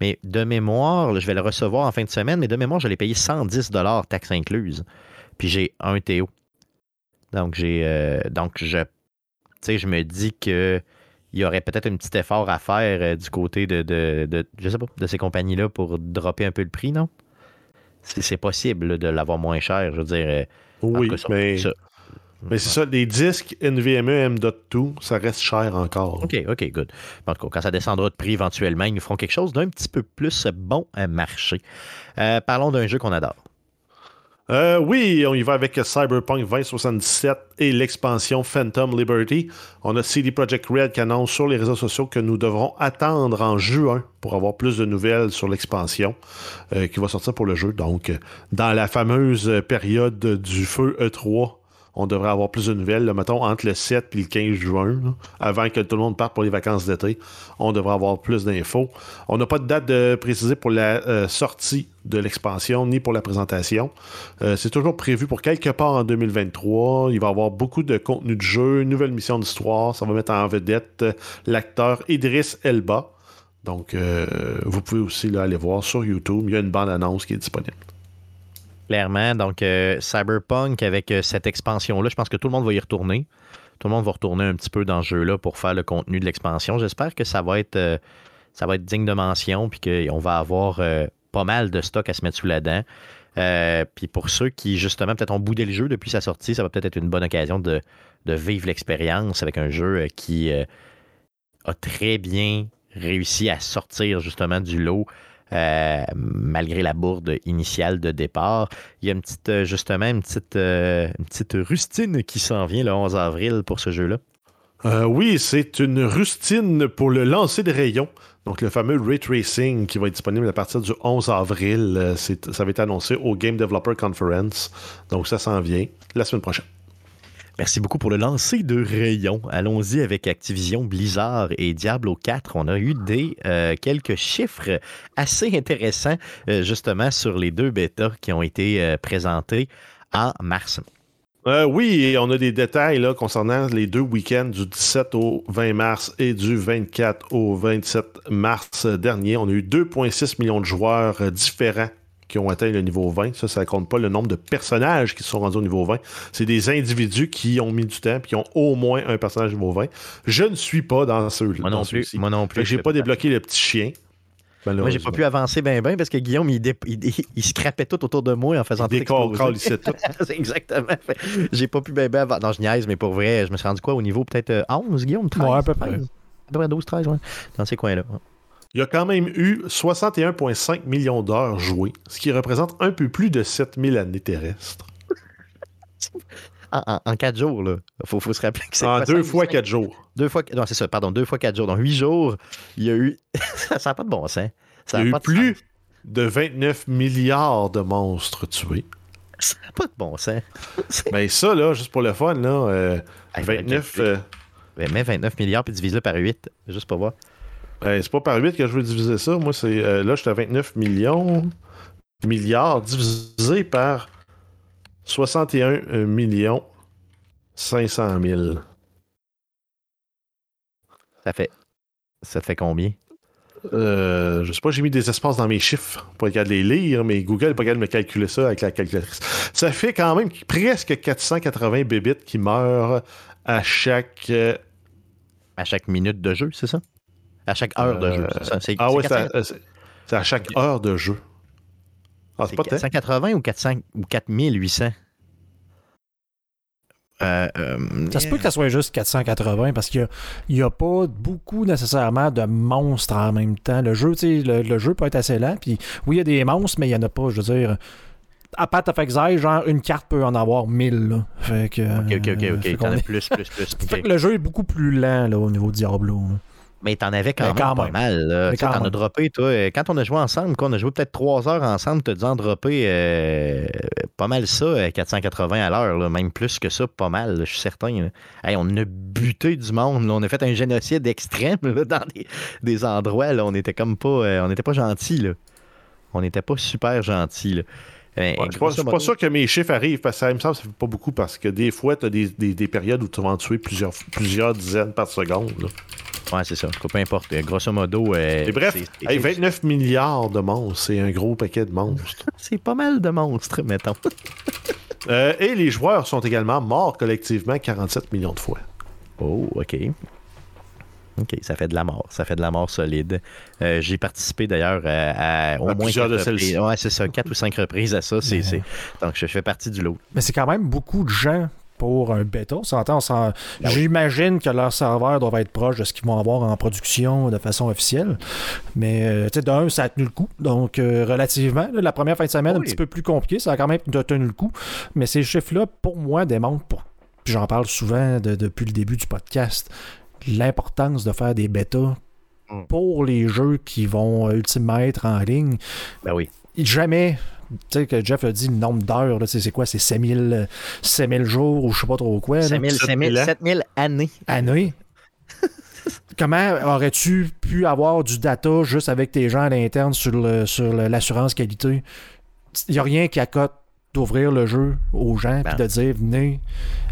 Mais de mémoire, je vais le recevoir en fin de semaine, mais de mémoire, je l'ai payé 110 taxes incluses. Puis j'ai un TO. Donc j'ai euh, donc je je me dis que il y aurait peut-être un petit effort à faire du côté de, de, de, je sais pas, de ces compagnies-là pour dropper un peu le prix, non? C'est possible là, de l'avoir moins cher, je veux dire. Oui, cas, mais, ça- mais c'est ça, les disques NVMe M.2, ça reste cher encore. OK, OK, good. En tout cas, quand ça descendra de prix éventuellement, ils nous feront quelque chose d'un petit peu plus bon à marcher. Euh, parlons d'un jeu qu'on adore. Euh, oui, on y va avec Cyberpunk 2077 et l'expansion Phantom Liberty. On a CD Projekt Red qui annonce sur les réseaux sociaux que nous devrons attendre en juin pour avoir plus de nouvelles sur l'expansion euh, qui va sortir pour le jeu. Donc, dans la fameuse période du feu E3, on devrait avoir plus de nouvelles, là, mettons, entre le 7 et le 15 juin, avant que tout le monde parte pour les vacances d'été. On devrait avoir plus d'infos. On n'a pas de date précisée pour la euh, sortie de l'expansion ni pour la présentation. Euh, c'est toujours prévu pour quelque part en 2023. Il va y avoir beaucoup de contenu de jeu, nouvelle mission d'histoire. Ça va mettre en vedette euh, l'acteur Idris Elba. Donc, vous pouvez aussi aller voir sur YouTube. Il y a une bande-annonce qui est disponible. Clairement, donc euh, Cyberpunk avec euh, cette expansion-là, je pense que tout le monde va y retourner. Tout le monde va retourner un petit peu dans ce jeu-là pour faire le contenu de l'expansion. J'espère que ça va être euh, ça va être digne de mention puis qu'on va avoir pas mal de stock à se mettre sous la dent. Puis pour ceux qui, justement, peut-être ont boudé le jeu depuis sa sortie, ça va peut-être être une bonne occasion de, vivre l'expérience avec un jeu qui a très bien réussi à sortir justement du lot euh, malgré la bourde initiale de départ. Il y a une petite, euh, justement, une petite, euh, une petite rustine qui s'en vient le 11 avril pour ce jeu-là. Oui, c'est une rustine pour le lancer de rayons. Donc, le fameux Ray Tracing qui va être disponible à partir du 11 avril. Ça va être annoncé au Game Developer Conference. Donc, ça s'en vient la semaine prochaine. Merci beaucoup pour le lancer de rayons. Allons-y avec Activision, Blizzard et Diablo 4. On a eu des euh, quelques chiffres assez intéressants euh, justement sur les deux bêtas qui ont été euh, présentés en mars. Oui, et on a des détails concernant les deux week-ends du 17 au 20 mars et du 24 au 27 mars dernier. On a eu 2,6 millions de joueurs différents qui ont atteint le niveau 20. Ça, ça ne compte pas le nombre de personnages qui sont rendus au niveau 20. C'est des individus qui ont mis du temps et qui ont au moins un personnage niveau 20. Je ne suis pas dans ceux-là. Moi non plus. Moi non plus. J'ai pas débloqué le petit chien. Moi, j'ai pas pu avancer bien, bien parce que Guillaume, il, dé- il, il, il scrapait tout autour de moi en faisant tout exploser. il sait tout. C'est exactement. J'ai pas pu bien, bien avant. Non, je niaise, mais pour vrai, je me suis rendu quoi au niveau peut-être euh, 11, Guillaume? 13 Ouais, à peu près. 13? À peu près 12, 13, ouais. Dans ces coins-là. ouais. Il y a quand même eu 61,5 millions d'heures jouées, ce qui représente un peu plus de 7000 années terrestres. En, en, 4 jours, là. Faut, faut se rappeler que c'est. En quoi, deux fois 4 jours. Deux fois. Non, c'est ça, pardon, deux fois 4 jours. Donc 8 jours, il y a eu. ça n'a pas de bon sens. Ça Il y a eu pas de plus sens. de 29 milliards de monstres tués. Ça n'a pas de bon sens. Mais ça, là, juste pour le fun, là, euh, Hey, 29, calculer. euh, Ben, mets 29 milliards puis divise-le par 8, juste pour voir. C'est pas par 8 que je veux diviser ça. Moi, c'est euh, là, j'étais à 29 millions milliards divisé par 61 euh, millions 500 000. Ça fait. Ça fait combien? Euh, je sais pas, j'ai mis des espaces dans mes chiffres pour être capable de les lire, mais Google n'est pas capable de me calculer ça avec la calculatrice. Ça fait quand même presque 480 bébites qui meurent à chaque. euh, À chaque minute de jeu, c'est ça? À chaque heure de Euh, jeu, c'est Ah c'est ouais, c'est 400 à, euh, c'est- à chaque heure de jeu. Ah, c'est pas tant. 480 ou 400 ou 4800? Euh, euh, Ça se peut que ça soit juste 480 parce qu'il n'y a, pas beaucoup nécessairement de monstres en même temps. Le jeu, tu sais, le, le jeu peut être assez lent. Puis oui, il y a des monstres, mais il n'y en a pas, je veux dire. à Path of Exile, genre, une carte peut en avoir 1000. Là. Fait que, Ok, ok, ok, euh, ok. fait est- plus, plus, plus. que le jeu est beaucoup plus lent là, au niveau de Diablo. là. Mais t'en avais quand, même, quand pas mal. quand T'en as droppé, toi. euh, Quand on a joué ensemble, quoi, on a joué peut-être trois heures ensemble, t'as dû en dropper euh, pas mal ça, euh, 480 à l'heure, même plus que ça, pas mal, je suis certain. Hey, on a buté du monde, là. on a fait un génocide extrême là, dans des, des endroits. Là. On était comme pas, euh, on n'était pas gentils. Là. On n'était pas super gentils. Euh, Ouais, je suis pas, grosso je suis pas sûr que mes chiffres arrivent parce que ça me semble que ça fait pas beaucoup parce que des fois, tu as des, des- des périodes où tu vas en tuer plusieurs, plusieurs dizaines par seconde. là. Ouais, c'est ça. Peu importe. Grosso modo. euh, Et bref, c'est- c'est- hey, 29 milliards de monstres, c'est un gros paquet de monstres. c'est pas mal de monstres, mettons. Euh, et les joueurs sont également morts collectivement 47 millions de fois. Oh, OK. OK, ça fait de la mort. Ça fait de la mort solide. Euh, J'ai participé d'ailleurs à, à au À moins plusieurs quatre de celles-ci. reprises. Ouais, c'est ça, quatre ou cinq reprises à ça. c'est Mais- c'est- Donc, je fais partie du lot. Mais c'est quand même beaucoup de gens pour un bêta. Ben. J'imagine que leurs serveurs doivent être proches de ce qu'ils vont avoir en production de façon officielle. Mais euh, tu sais, d'un, ça a tenu le coup. Donc, euh, relativement, là, la première fin de semaine, un petit peu plus compliqué, ça a quand même tenu le coup. Mais ces chiffres-là, pour moi, démontrent, pour... puis j'en parle souvent de- depuis le début du podcast, l'importance de faire des bêtas Mm. pour les jeux qui vont euh, ultimement être en ligne Ben oui. jamais. Tu sais, que Jeff a dit le nombre d'heures, c'est quoi, c'est 5000, euh, 5000 jours ou je sais pas trop quoi. là. 5000, 7000 5000, ans. 7000 années. Année. Comment aurais-tu pu avoir du data juste avec tes gens à l'interne sur, l'assurance qualité? Il n'y a rien qui accote d'ouvrir le jeu aux gens Ben. et de dire venez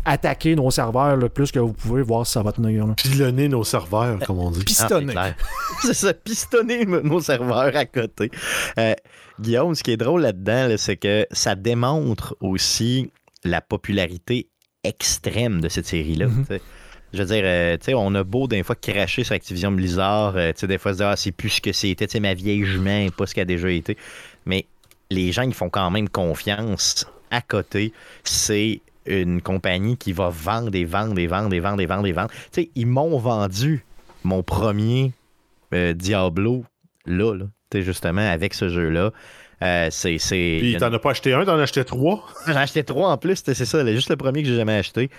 attaquer nos serveurs le plus que vous pouvez, voir si ça va tenir. là. Pilonner nos serveurs, comme on dit. Ah, Pistonner. clair. c'est ça, pistonner nos serveurs à côté. Euh, Guillaume, ce qui est drôle là-dedans, là, c'est que ça démontre aussi la popularité extrême de cette série-là. Mhm. Je veux dire, euh, on a beau des fois cracher sur Activision Blizzard, euh, des fois se dire, ah, c'est plus ce que c'était, tu sais, ma vieille jument, pas ce qu'elle a déjà été. Mais les gens, ils font quand même confiance à côté. C'est une compagnie qui va vendre et vendre et vendre et vendre et vendre et vendre. Tu sais, ils m'ont vendu mon premier euh, Diablo là, là justement, avec ce jeu-là. Euh, c'est. c'est- Puis t'en as pas acheté un, t'en as acheté trois? J'en ai acheté trois en plus, c'est ça, c'est juste le premier que j'ai jamais acheté.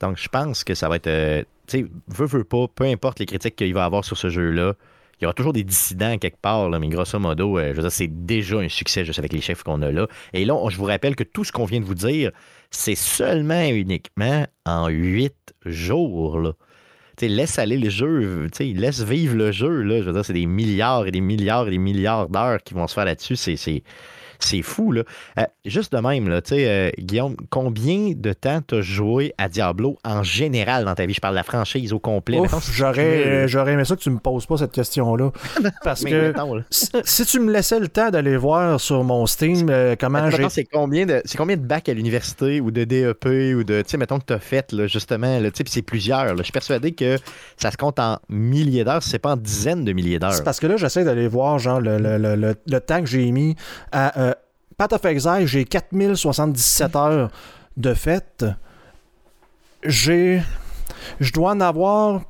Donc, je pense que ça va être. euh, tu sais, veux, veux pas, peu importe les critiques qu'il va avoir sur ce jeu-là, il y aura toujours des dissidents quelque part, là, mais grosso modo, euh, je veux dire, c'est déjà un succès juste avec les chiffres qu'on a là. Et là, on- je vous rappelle que tout ce qu'on vient de vous dire, c'est seulement et uniquement en huit jours. Là. Tu sais, laisse aller le jeu, tu sais, laisse vivre le jeu. Là. Je veux dire, c'est des milliards et des milliards et des milliards d'heures qui vont se faire là-dessus. C'est, c'est, fou, là. Euh, juste de même, là, tu sais, euh, Guillaume, combien de temps t'as joué à Diablo en général dans ta vie? Je parle de la franchise au complet. Tu euh, j'aurais aimé ça que tu me poses pas cette question-là. Parce Mais que mettons, là. si, tu me laissais le temps d'aller voir sur mon Steam euh, comment j'ai c'est combien de combien de bacs à l'université ou de DEP ou de tu sais mettons que tu as fait là, justement là, c'est plusieurs je suis persuadé que ça se compte en milliers d'heures c'est pas en dizaines de milliers d'heures C'est parce que là, j'essaie d'aller voir genre le, le- le- le- le temps que j'ai mis à euh, Path of Exile, j'ai 4077 heures de fête. J'ai. Je dois en avoir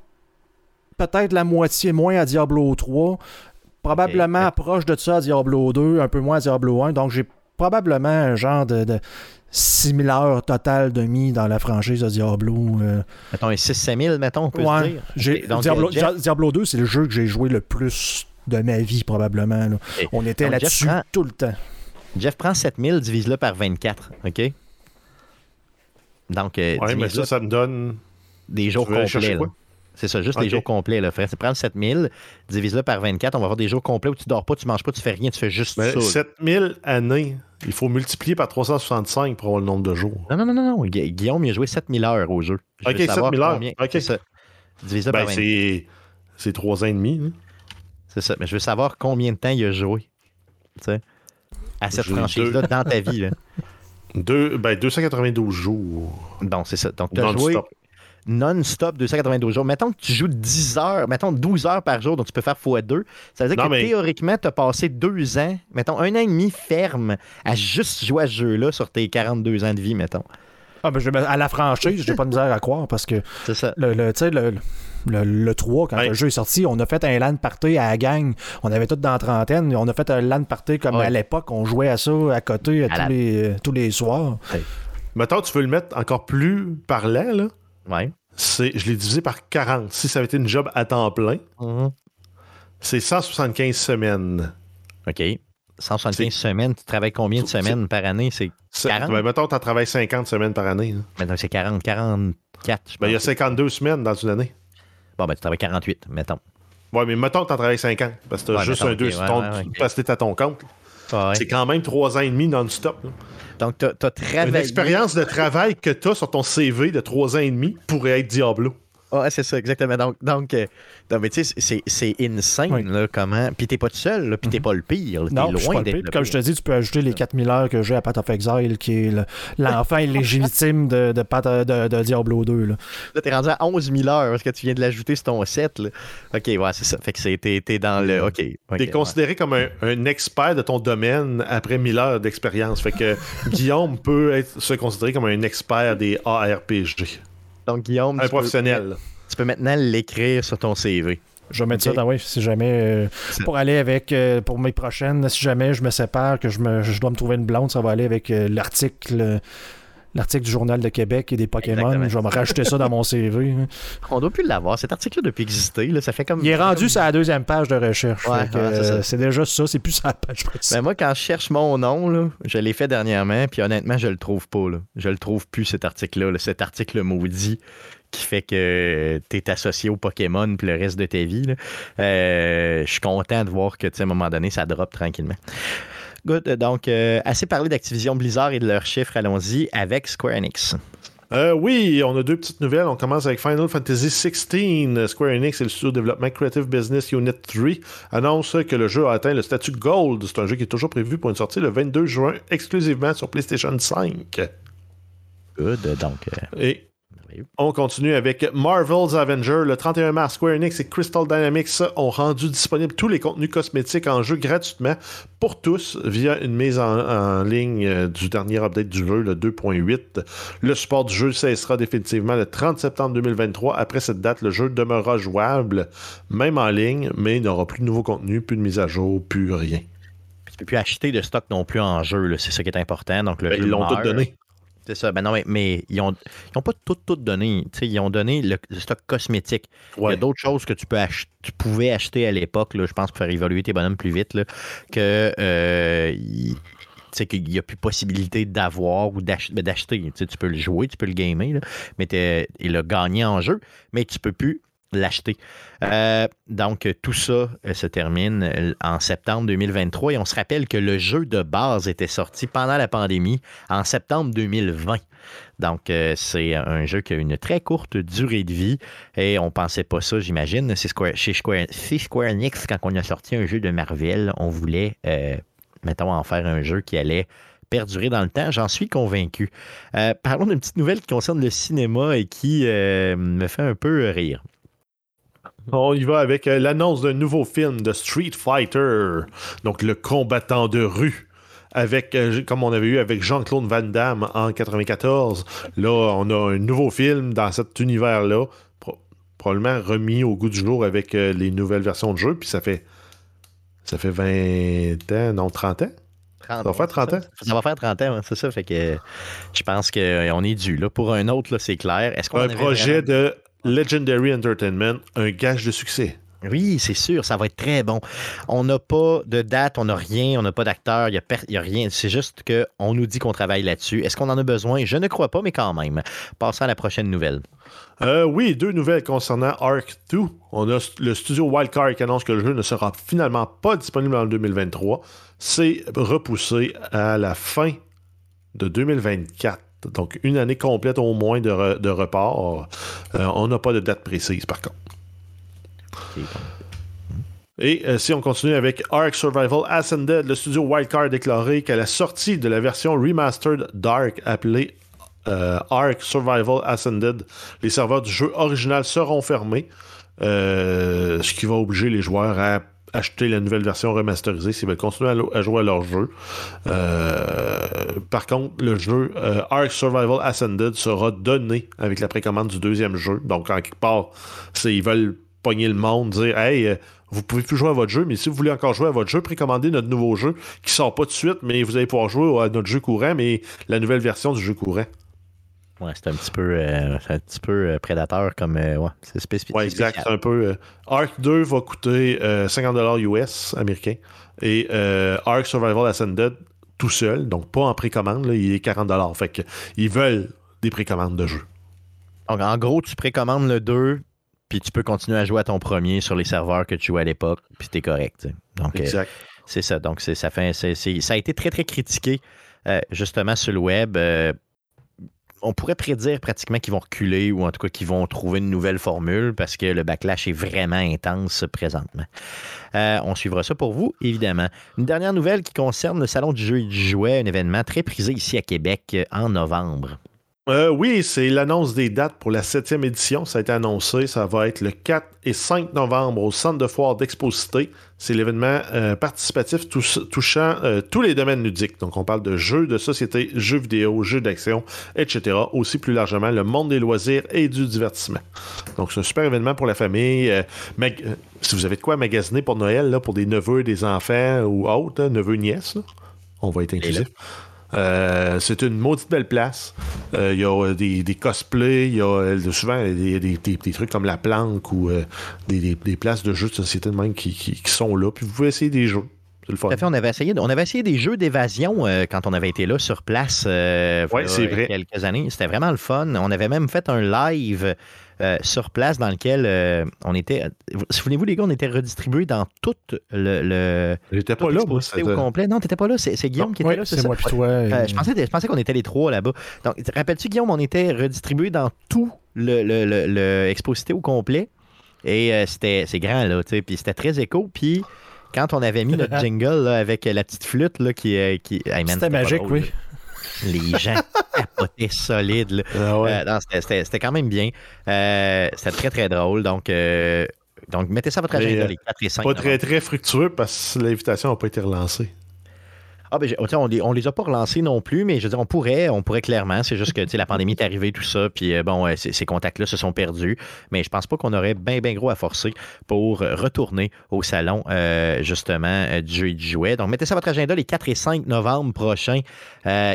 peut-être la moitié moins à Diablo 3. Probablement Ok. proche de ça à Diablo 2, un peu moins à Diablo 1. Donc j'ai probablement un genre de, de 6000 heures totales de mis dans la franchise de Diablo. euh, mettons un 6 000 mettons on peut se Ouais, dire donc, Diablo, Jeff- Dia- Diablo 2, c'est le jeu que j'ai joué le plus de ma vie, probablement. On était là-dessus prend- tout le temps. Jeff prend 7000 divise-le par 24 OK? Donc euh, Ouais, mais ça, ça me donne. des jours complets c'est ça juste Ok. les jours complets là frère c'est prendre 7000 divise-le par 24 on va avoir des jours complets où tu dors pas tu manges pas tu fais rien tu fais juste Mais ça là. 7000 années, il faut multiplier par 365 pour avoir le nombre de jours. Non, non, non, non, non. Gu- Guillaume, il a joué 7000 heures au jeu. Je Ok, veux savoir 7000 heures. Ok. Ça. Divise-le Ben, par 20. c'est. C'est 3 ans et demi. hein. C'est ça. Mais je veux savoir combien de temps il a joué. Tu sais, à cette franchise-là dans ta vie. Là. Deux, ben, 292 jours. Bon, c'est ça. Donc, tu as joué Non-stop. non-stop 292 jours. Mettons que tu joues 10 heures, mettons 12 heures par jour, donc tu peux faire x2. Ça veut dire Non, que mais- théoriquement, tu as passé deux ans, mettons un an et demi ferme à juste jouer à ce jeu-là sur tes 42 ans de vie, mettons. Ah, ben, je- à la franchise, j'ai pas de misère à croire parce que C'est ça. le, le- tu sais, le- le, le 3, quand Ouais. le jeu est sorti, on a fait un LAN party à la gang. On avait tout dans la trentaine. On a fait un LAN party comme Ouais. à l'époque. On jouait à ça à côté à À la- tous, les, tous les soirs. Mettons, tu veux le mettre encore plus parlant, là. Ouais. C'est, je l'ai divisé par 40. Si ça avait été une job à temps plein, c'est 175 semaines. OK. 175 C'est- semaines, tu travailles combien de C'est- semaines par année? C'est C'est- 40? Ben, mettons, tu en travailles 50 semaines par année. là. Maintenant, c'est 40, 44. je Ben, il y a pense. 52 semaines dans une année. Bon, ben, tu travailles 48, mettons. Ouais, mais mettons que tu en travailles 50. Parce que tu Ouais, juste mettons, un 2 ok, ouais, ouais, parce que à ton compte. C'est quand même 3 ans et demi non-stop. Donc, tu as, Une travaillé. expérience de travail que tu as sur ton CV de 3 ans et demi pourrait être Diablo. Ouais, c'est ça, exactement. Donc, donc euh, non, mais tu sais, c'est- c'est insane, Oui. là, comment. Puis t'es pas tout seul, là, puis t'es pas le pire. là, T'es Non, loin d'être Comme je te dis, tu peux ajouter les 4000 heures que j'ai à Path of Exile, qui est le- l'enfant illégitime de, de, de Diablo 2. Là. Là, t'es rendu à 11 000 heures parce que tu viens de l'ajouter sur ton set. Là. OK, ouais, c'est ça. Fait que c'est- t'es t'es dans le. OK. Tu ok, es considéré comme un, un expert de ton domaine après 1000 heures d'expérience. Fait que Guillaume peut être, se considérer comme un expert des ARPG. Donc, Guillaume, Un tu peux, professionnel. tu peux maintenant l'écrire sur ton CV. Je vais mettre ça dans, oui, si jamais, euh, pour aller avec, euh, pour mes prochaines, si jamais je me sépare, que je, me, je dois me trouver une blonde, ça va aller avec euh, l'article euh, l'article du Journal de Québec et des Pokémon. Exactement. Je vais me rajouter ça dans mon CV. On doit plus l'avoir. Cet article-là depuis exister. Là, ça fait comme. Il est rendu sur la deuxième page de recherche. Ouais, ouais, c'est euh, c'est déjà ça, c'est plus la page principale. Ben moi, quand je cherche mon nom, là, je l'ai fait dernièrement, puis honnêtement, je le trouve pas. Là. Je le trouve plus, cet article-là. là. Cet article maudit qui fait que tu es associé au Pokémon puis le reste de ta vie. Euh, je suis content de voir que, à un moment donné, ça drop tranquillement. Good. Donc, euh, assez parlé d'Activision Blizzard et de leurs chiffres. Allons-y avec Square Enix. Euh, oui, on a deux petites nouvelles. On commence avec Final Fantasy XVI. Square Enix et le studio de développement Creative Business Unit 3 annoncent que le jeu a atteint le statut Gold. C'est un jeu qui est toujours prévu pour une sortie le 22 juin exclusivement sur PlayStation 5. Good. Donc, euh, Et merveilleux. on continue avec Marvel's Avenger. Le 31 mars, Square Enix et Crystal Dynamics ont rendu disponibles tous les contenus cosmétiques en jeu gratuitement pour tous via une mise en, en ligne euh, du dernier update du jeu, le 2.8. Le support du jeu cessera définitivement le 30 septembre 2023. Après cette date, le jeu demeurera jouable, même en ligne, mais il n'aura plus de nouveaux contenus, plus de mise à jour, plus rien. tu peux plus acheter de stock non plus en jeu. C'est ça qui est important. Donc, le Ben, jeu ils l'ont tout donné. C'est ça. Ben non, mais, mais ils ont, ils ont pas tout, tout donné. Ils ont donné le, le stock cosmétique. Il y a d'autres choses que tu peux ach- tu pouvais acheter à l'époque, je pense, pour faire évoluer tes bonhommes plus vite, là, que euh, qu'il n'y a plus possibilité d'avoir ou ben, d'acheter. Tu peux le jouer, tu peux le gamer, là, mais il a gagné en jeu, mais tu peux plus l'acheter. Euh, donc, tout ça euh, se termine euh, en septembre 2023 et on se rappelle que le jeu de base était sorti pendant la pandémie en septembre 2020. Donc, c'est un jeu qui a une très courte durée de vie et on pensait pas ça, j'imagine. C'est Square, chez, Square, chez Enix, quand on a sorti un jeu de Marvel, on voulait, mettons, en faire un jeu qui allait perdurer dans le temps. J'en suis convaincu. Parlons d'une petite nouvelle qui concerne le cinéma et qui me fait un peu rire. On y va avec euh, l'annonce d'un nouveau film de Street Fighter, donc le combattant de rue. Avec, euh, comme on avait eu avec Jean-Claude Van Damme en 94. Là, on a un nouveau film dans cet univers-là, pro- probablement remis au goût du jour avec euh, les nouvelles versions de jeu. Puis ça fait, ça fait 20 ans, non, 30 ans? 30 va faire 30 ans? Ça va faire 30 ans, c'est ça. Fait que je pense qu'on est dû. Là. Pour un autre, là, c'est clair. Est-ce qu'on Un projet vraiment- de Legendary Entertainment, un gage de succès. Oui, c'est sûr, ça va être très bon. On n'a pas de date, on n'a rien, on n'a pas d'acteur, il n'y a, per- rien. C'est juste qu'on nous dit qu'on travaille là-dessus. Est-ce qu'on en a besoin? Je ne crois pas, mais quand même. Passons à la prochaine nouvelle. Euh, oui, deux nouvelles concernant Arc 2. On a le studio Wildcard qui annonce que le jeu ne sera finalement pas disponible en 2023. C'est repoussé à la fin de 2024. Donc, une année complète au moins de, re- de report. Euh, on n'a pas de date précise, par contre. Ok, Et euh, si on continue avec Ark Survival Ascended, le studio Wildcard a déclaré qu'à la sortie de la version remastered Dark appelée euh, Ark Survival Ascended, les serveurs du jeu original seront fermés, ce qui va obliger les joueurs à acheter la nouvelle version remasterisée s'ils veulent continuer à, jouer à leur jeu. Euh, par contre, le jeu euh, Ark Survival Ascended sera donné avec la précommande du deuxième jeu. Donc, en quelque part, ils veulent pogner le monde, dire Hey, euh, vous pouvez plus jouer à votre jeu, mais si vous voulez encore jouer à votre jeu, précommandez notre nouveau jeu qui sort pas tout de suite, mais vous allez pouvoir jouer à notre jeu courant, mais la nouvelle version du jeu courant. Ouais, c'est un petit peu, euh, un petit peu euh, prédateur comme. Euh, ouais, c'est spécifique. Ouais, exact. C'est un peu. Arc 2 va coûter 50$ US américain et Arc Survival Ascended tout seul, donc pas en précommande, là, il est 40$. Fait qu'ils veulent des précommandes de jeu. Donc, en gros, tu précommandes le 2, puis tu peux continuer à jouer à ton premier sur les serveurs que tu jouais à l'époque, puis t'es correct. Donc, exact. c'est ça. Donc, ça, fait, ça a été très, très critiqué, justement, sur le web on pourrait prédire pratiquement qu'ils vont reculer ou en tout cas qu'ils vont trouver une nouvelle formule parce que le backlash est vraiment intense présentement. Euh, on suivra ça pour vous, évidemment. Une dernière nouvelle qui concerne le Salon du jeu et du jouet, un événement très prisé ici à Québec euh, en novembre. Euh, oui, c'est l'annonce des dates pour la septième édition. Ça a été annoncé. Ça va être le 4 et 5 novembre au Centre de foire d'Exposité. C'est l'événement euh, participatif touchant euh, tous les domaines ludiques. Donc, on parle de jeux de société, jeux vidéo, jeux d'action, etc. Aussi plus largement, le monde des loisirs et du divertissement. Donc, c'est un super événement pour la famille. si vous avez de quoi magasiner pour Noël, là, pour des neveux, des enfants ou autres, neveux, nièces, on va être inclusif. Euh, c'est une maudite belle place. Euh, il y a euh, des, cosplays, il y a souvent des, trucs comme la planque ou des, places de jeux de société de même qui, sont là. Puis vous pouvez essayer des jeux. C'est le fun. on avait essayé, on avait essayé des jeux d'évasion quand on avait été là sur place ouais, il y a quelques années. C'était vraiment le fun. On avait même fait un live euh, sur place dans lequel euh, on était. Souvenez-vous, les gars, on était redistribués dans tout le. le J'étais pas là, moi. au complet. Non, t'étais pas là. C'est Guillaume qui était là. C'est moi puis toi. Euh, je, pensais, je pensais qu'on était les trois là-bas. Donc, rappelles-tu, Guillaume, on était redistribués dans tout le, le, le, exposité au complet. Et c'était c'est grand, là, tu sais. Puis c'était très écho. Puis quand on avait mis notre jingle là, avec la petite flûte là, qui. qui c'était magique, oui les gens capotaient solide. Ah euh, c'était quand même bien. Euh, c'était très, très drôle. Donc, euh, donc mettez ça à votre agenda, les 4 et 5. Pas très, très fructueux parce que l'invitation n'a pas été relancée. Ah, ben, on les, les a pas relancés non plus, mais je veux dire, on pourrait, on pourrait clairement. C'est juste que la pandémie est arrivée, tout ça, puis euh, bon, ces, contacts-là se sont perdus. Mais je pense pas qu'on aurait bien, gros à forcer pour retourner au salon, euh, justement, euh, du jeu et du jouet. Donc, mettez ça à votre agenda les 4 et 5 novembre prochains,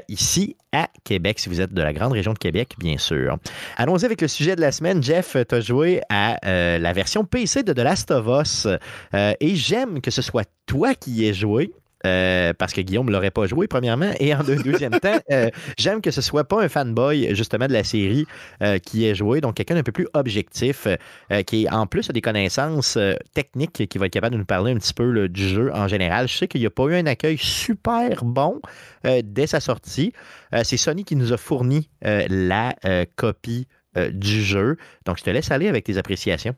ici à Québec, si vous êtes de la grande région de Québec, bien sûr. Allons-y avec le sujet de la semaine. Jeff, tu as joué à la version PC de The Last of Us. et j'aime que ce soit toi qui y aies joué. Euh, parce que Guillaume ne l'aurait pas joué, premièrement. Et en deuxième temps, euh, j'aime que ce soit pas un fanboy, justement, de la série euh, qui ait joué. Donc, quelqu'un d'un peu plus objectif, qui, en plus, a des connaissances techniques, qui va être capable de nous parler un petit peu du jeu en général. Je sais qu'il n'y a pas eu un accueil super bon dès sa sortie. C'est Sony qui nous a fourni la copie du jeu. Donc, je te laisse aller avec tes appréciations.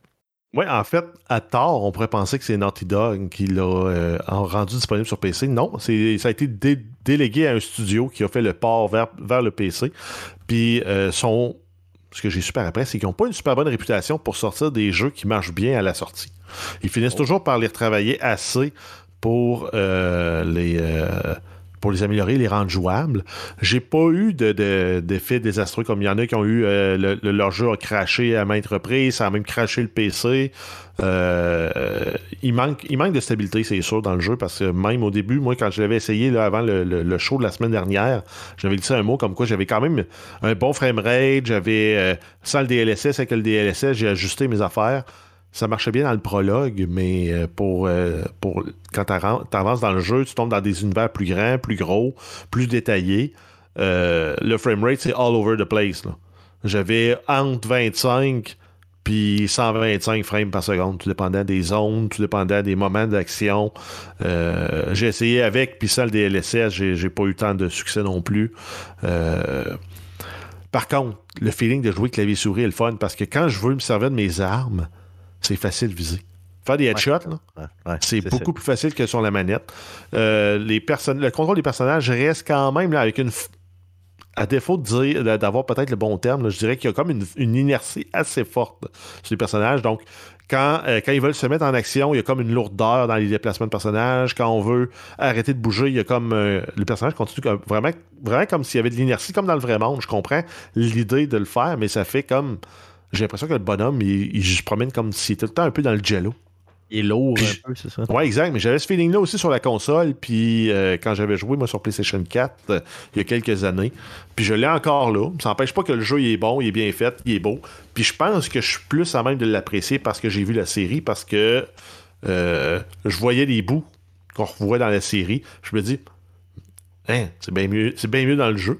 Oui, en fait, à tort, on pourrait penser que c'est Naughty Dog qui l'a euh, rendu disponible sur PC. Non, ça a été délégué à un studio qui a fait le port vers, vers le PC. Puis, euh, son, ce que j'ai super appris, c'est qu'ils n'ont pas une super bonne réputation pour sortir des jeux qui marchent bien à la sortie. Ils finissent oh. toujours par les retravailler assez pour euh, les pour les améliorer, les rendre jouables. J'ai pas eu d'effet de, désastreux comme il y en a qui ont eu euh, leur jeu a craché à maintes reprises, ça a même craché le PC. Euh, il, manque, il manque de stabilité, c'est sûr, dans le jeu, parce que même au début, moi, quand je l'avais essayé là, avant le, show de la semaine dernière, j'avais dit un mot comme quoi j'avais quand même un bon framerate, j'avais euh, sans le DLSS, avec le DLSS, j'ai ajusté mes affaires ça marchait bien dans le prologue, mais euh, pour, euh, pour quand tu avances dans le jeu, tu tombes dans des univers plus grands, plus gros, plus détaillés. Euh, le framerate, c'est all over the place. J'avais entre 25 puis 125 frames par seconde, tout dépendant des zones, tout dépendant des moments d'action. j'ai essayé avec, puis ça, le DLSS, j'ai pas eu tant de succès non plus. par contre, le feeling de jouer clavier-souris est le fun, parce que quand je veux me servir de mes armes, c'est facile de viser. Faire des headshots, c'est beaucoup plus facile que sur la manette. Euh, les le contrôle des personnages reste quand même là, avec une. À défaut de dire d'avoir peut-être le bon terme, je dirais qu'il y a comme une, inertie assez forte sur les personnages. Donc, quand, euh, quand ils veulent se mettre en action, il y a comme une lourdeur dans les déplacements de personnages. Quand on veut arrêter de bouger, il y a comme. euh, le personnage continue comme- vraiment, vraiment comme s'il y avait de l'inertie, comme dans le vrai monde. Je comprends l'idée de le faire, mais ça fait comme. J'ai l'impression que le bonhomme, il, il se promène comme s'il était tout le temps un peu dans le jello. Il est lourd Puis- un peu, c'est ça? Ouais, exact. Mais j'avais ce feeling-là aussi sur la console. Puis euh, quand j'avais joué, moi, sur PlayStation 4, euh, il y a quelques années. Puis je l'ai encore là. Ça n'empêche pas que le jeu il est bon, il est bien fait, il est beau. Puis je pense que je suis plus à même de l'apprécier parce que j'ai vu la série, parce que euh, je voyais les bouts qu'on revoit dans la série. Je me dis, hein, c'est bien mieux, c'est bien mieux dans le jeu.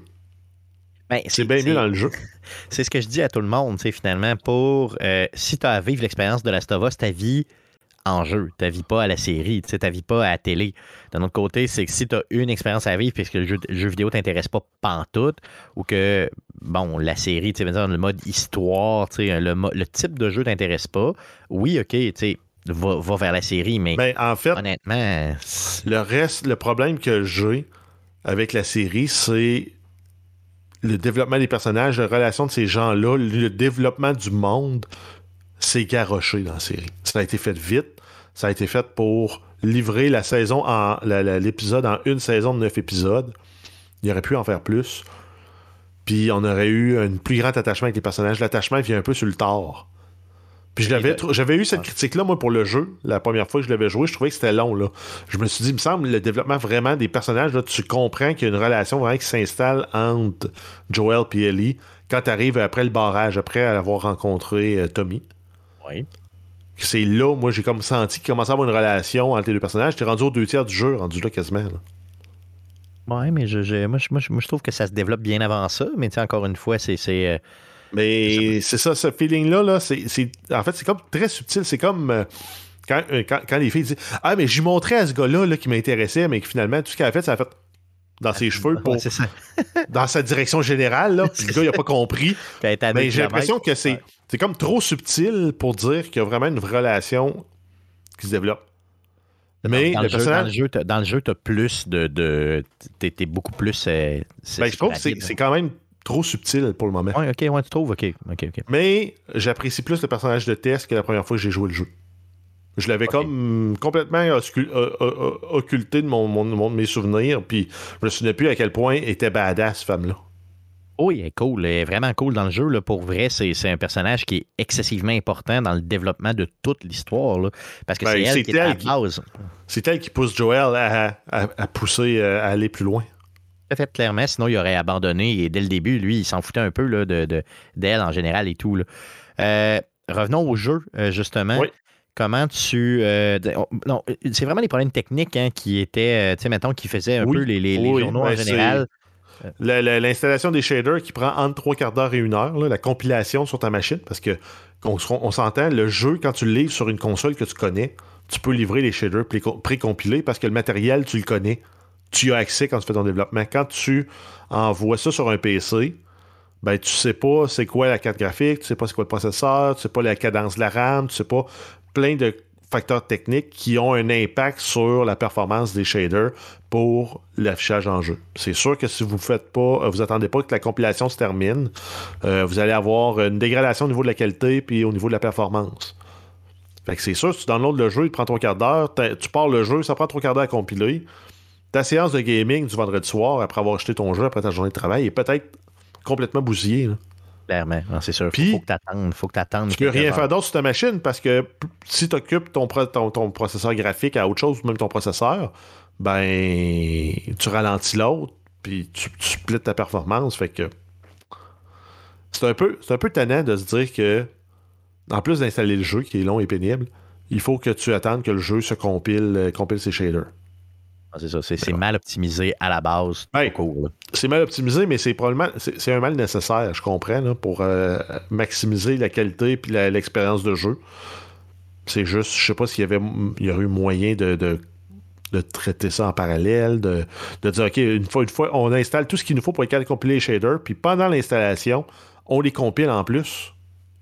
Ben, C'est bien mieux dans le jeu. C'est ce que je dis à tout le monde, finalement, pour euh, si tu as à vivre l'expérience de Last of Us, ta vie en jeu, ta vie pas à la série, ta vie pas à la télé. D'un autre côté, c'est que si tu as une expérience à vivre puisque le jeu, le jeu vidéo t'intéresse pas pantoute ou que, bon, la série, tu le mode histoire, le, le type de jeu t'intéresse pas, oui, ok, tu sais, va, va vers la série, mais Ben, en fait, honnêtement, Le reste, le problème que j'ai avec la série, c'est le développement des personnages, la relation de ces gens-là, le développement du monde, c'est garoché dans la série. Ça a été fait vite. Ça a été fait pour livrer la saison en l'épisode en une saison de neuf épisodes. Il aurait pu en faire plus. Puis on aurait eu un plus grand attachement avec les personnages. L'attachement vient un peu sur le tard. Puis j'avais eu cette critique-là, moi, pour le jeu. La première fois que je l'avais joué, je trouvais que c'était long. Là. Je me suis dit, il me semble, le développement vraiment des personnages, là, tu comprends qu'il y a une relation vraiment qui s'installe entre Joel et Ellie quand tu arrives après le barrage, après avoir rencontré euh, Tommy. oui. C'est là, moi, j'ai comme senti qu'il commençait à avoir une relation entre les deux personnages. T'es rendu aux deux tiers du jeu, rendu là quasiment. là. Ouais, mais je, je- moi, je, moi, je- moi, je trouve que ça se développe bien avant ça, mais tu sais, encore une fois, c'est. c'est, euh, Mais c'est ça, ce feeling-là, là, c'est, en fait, c'est comme très subtil. C'est comme euh, quand, euh, quand, quand les filles disent Ah, mais j'y montrais à ce gars-là là, qui m'intéressait, mais que finalement, tout ce qu'elle a fait, ça a fait dans ses cheveux, pour, ouais, ça. dans sa direction générale. Là, puis le gars, il n'a pas compris. Mais j'ai l'impression que c'est, c'est comme trop subtil pour dire qu'il y a vraiment une relation qui se développe. Mais dans, le le jeu, dans personnage. le jeu, t'as- dans le jeu, tu as plus de. de t'es, beaucoup plus. euh, ben, je trouve que c'est quand même trop subtil pour le moment. Ouais, ok, ouais, tu trouves, ok, ok, ok. Mais j'apprécie plus le personnage de Tess que la première fois que j'ai joué le jeu. Je l'avais comme complètement occulté de mon, mon- mon- mes souvenirs, puis je me souvenais plus à quel point était badass, cette femme-là. Oh, il est cool, il est vraiment cool dans le jeu. Là, pour vrai, c'est, un personnage qui est excessivement important dans le développement de toute l'histoire. parce que Ben, c'est elle qui est à la elle base. C'est elle qui pousse Joel à, à- à pousser, euh, à aller plus loin. Fait clairement, sinon il aurait abandonné et dès le début, lui, il s'en foutait un peu là, de, de- d'elle en général et tout. là. Euh, revenons au jeu, euh, justement. Oui. Comment tu. euh, non, c'est vraiment les problèmes techniques hein, qui étaient, tu sais, mettons, qui faisaient un Oui. peu les, les- journaux ben, en général. La- la- L'installation des shaders qui prend entre trois quarts d'heure et une heure, là, la compilation sur ta machine, parce que on s'entend, le jeu, quand tu le livres sur une console que tu connais, tu peux livrer les shaders pré- précompilés parce que le matériel, tu le connais. Tu as accès quand tu fais ton développement. Quand tu envoies ça sur un PC, ben tu sais pas c'est quoi la carte graphique, tu sais pas c'est quoi le processeur, tu sais pas la cadence de la RAM, tu sais pas plein de facteurs techniques qui ont un impact sur la performance des shaders pour l'affichage en jeu. C'est sûr que si vous faites pas, euh, vous attendez pas que la compilation se termine, euh, vous allez avoir une dégradation au niveau de la qualité puis au niveau de la performance. C'est sûr, si tu downloads le jeu, il prend trois quarts d'heure, tu pars le jeu, ça prend trois quarts d'heure à compiler. Ta séance de gaming du vendredi soir, après avoir acheté ton jeu, après ta journée de travail, est peut-être complètement bousillée. là. Clairement, c'est sûr. Puis- faut que tu attendes. faut que t'attendes Tu peux rien faire d'autre sur ta machine parce que si tu occupes ton, pro- ton, ton processeur graphique à autre chose, ou même ton processeur, ben tu ralentis l'autre, puis tu, tu splits ta performance. Fait que c'est un peu c'est un peu tannant de se dire que en plus d'installer le jeu qui est long et pénible, il faut que tu attendes que le jeu se compile, euh, compile ses shaders. Ah, C'est ça, c'est, c'est mal optimisé à la base. Ouais. C'est mal optimisé, mais c'est probablement c'est un mal nécessaire, je comprends, là, pour euh, maximiser la qualité la- l'expérience de jeu. C'est juste, je sais pas s'il y avait il y aurait eu moyen de, de, de traiter ça en parallèle, de, de dire OK, une fois, une fois, on installe tout ce qu'il nous faut pour être capable de compiler les shaders, puis pendant l'installation, on les compile en plus.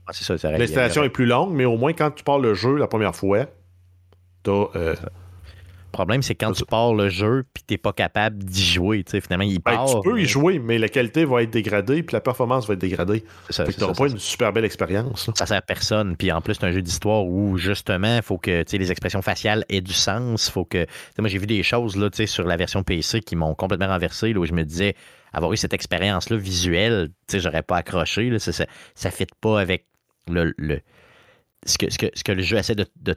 Ah, L'installation est plus longue, mais au moins quand tu pars le jeu la première fois, t'as, euh, problème, c'est quand tu pars le jeu puis t'es pas capable d'y jouer. Finalement, il ben, part. tu peux y jouer, mais la qualité va être dégradée puis la performance va être dégradée. Ça, tu n'auras pas une super belle expérience. Ça sert à personne. Puis en plus, c'est un jeu d'histoire où justement, il faut que les expressions faciales aient du sens. Faut que. Moi, j'ai vu des choses là, sur la version PC qui m'ont complètement renversé, là, où je me disais, avoir eu cette expérience-là visuelle, j'aurais pas accroché. Là, ça ne fit pas avec le, ce, que, ce, que, ce, que, le jeu essaie de, de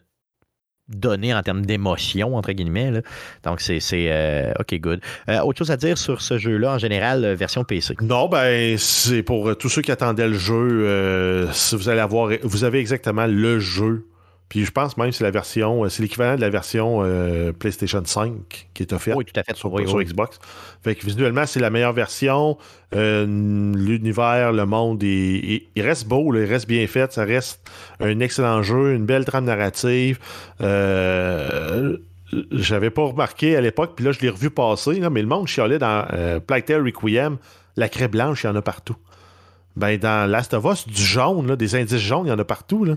donner en termes d'émotion, entre guillemets. Là. Donc, c'est euh, OK, good. Euh, autre chose à dire sur ce jeu-là, en général, euh, version PC? Non, ben, c'est pour tous ceux qui attendaient le jeu. si vous allez avoir, vous avez exactement le jeu puis je pense même que c'est la version, euh, c'est l'équivalent de la version euh, PlayStation 5 qui est offerte oui, tout à fait. sur, Xbox. Fait que visuellement, c'est la meilleure version. Euh, l'univers, le monde, il, reste beau, il reste bien fait. Ça reste un excellent jeu, une belle trame narrative. J'avais pas remarqué à l'époque, puis là, je l'ai revu passer, mais le monde chialait dans Plague Tale Requiem. La craie blanche, il y en a partout. Ben, dans Last of Us, du jaune, des indices jaunes, il y en a partout. Là.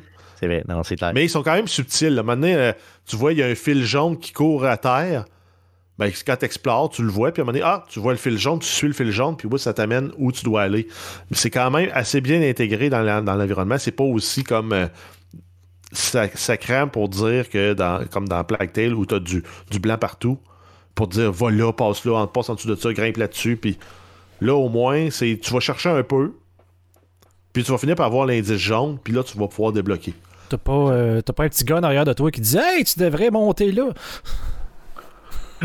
Mais ils sont quand même subtils. Maintenant, euh, tu vois, il y a un fil jaune qui court à terre. Ben, quand tu explores, tu le vois, puis à un moment donné, ah, tu vois le fil jaune, tu suis le fil jaune, puis oui, ça t'amène où tu dois aller. C'est quand même assez bien intégré dans l'environnement. C'est pas aussi comme euh, ça, ça crame pour dire que, dans, comme dans Plague Tale, où tu as du, du, blanc partout, pour dire, va là, passe là, passe en dessous de ça, grimpe là-dessus, puis là, au moins, c'est tu vas chercher un peu, puis tu vas finir par avoir l'indice jaune, puis là, tu vas pouvoir débloquer. T'as pas, euh, pas un petit gars en arrière de toi qui dit Hey, tu devrais monter là.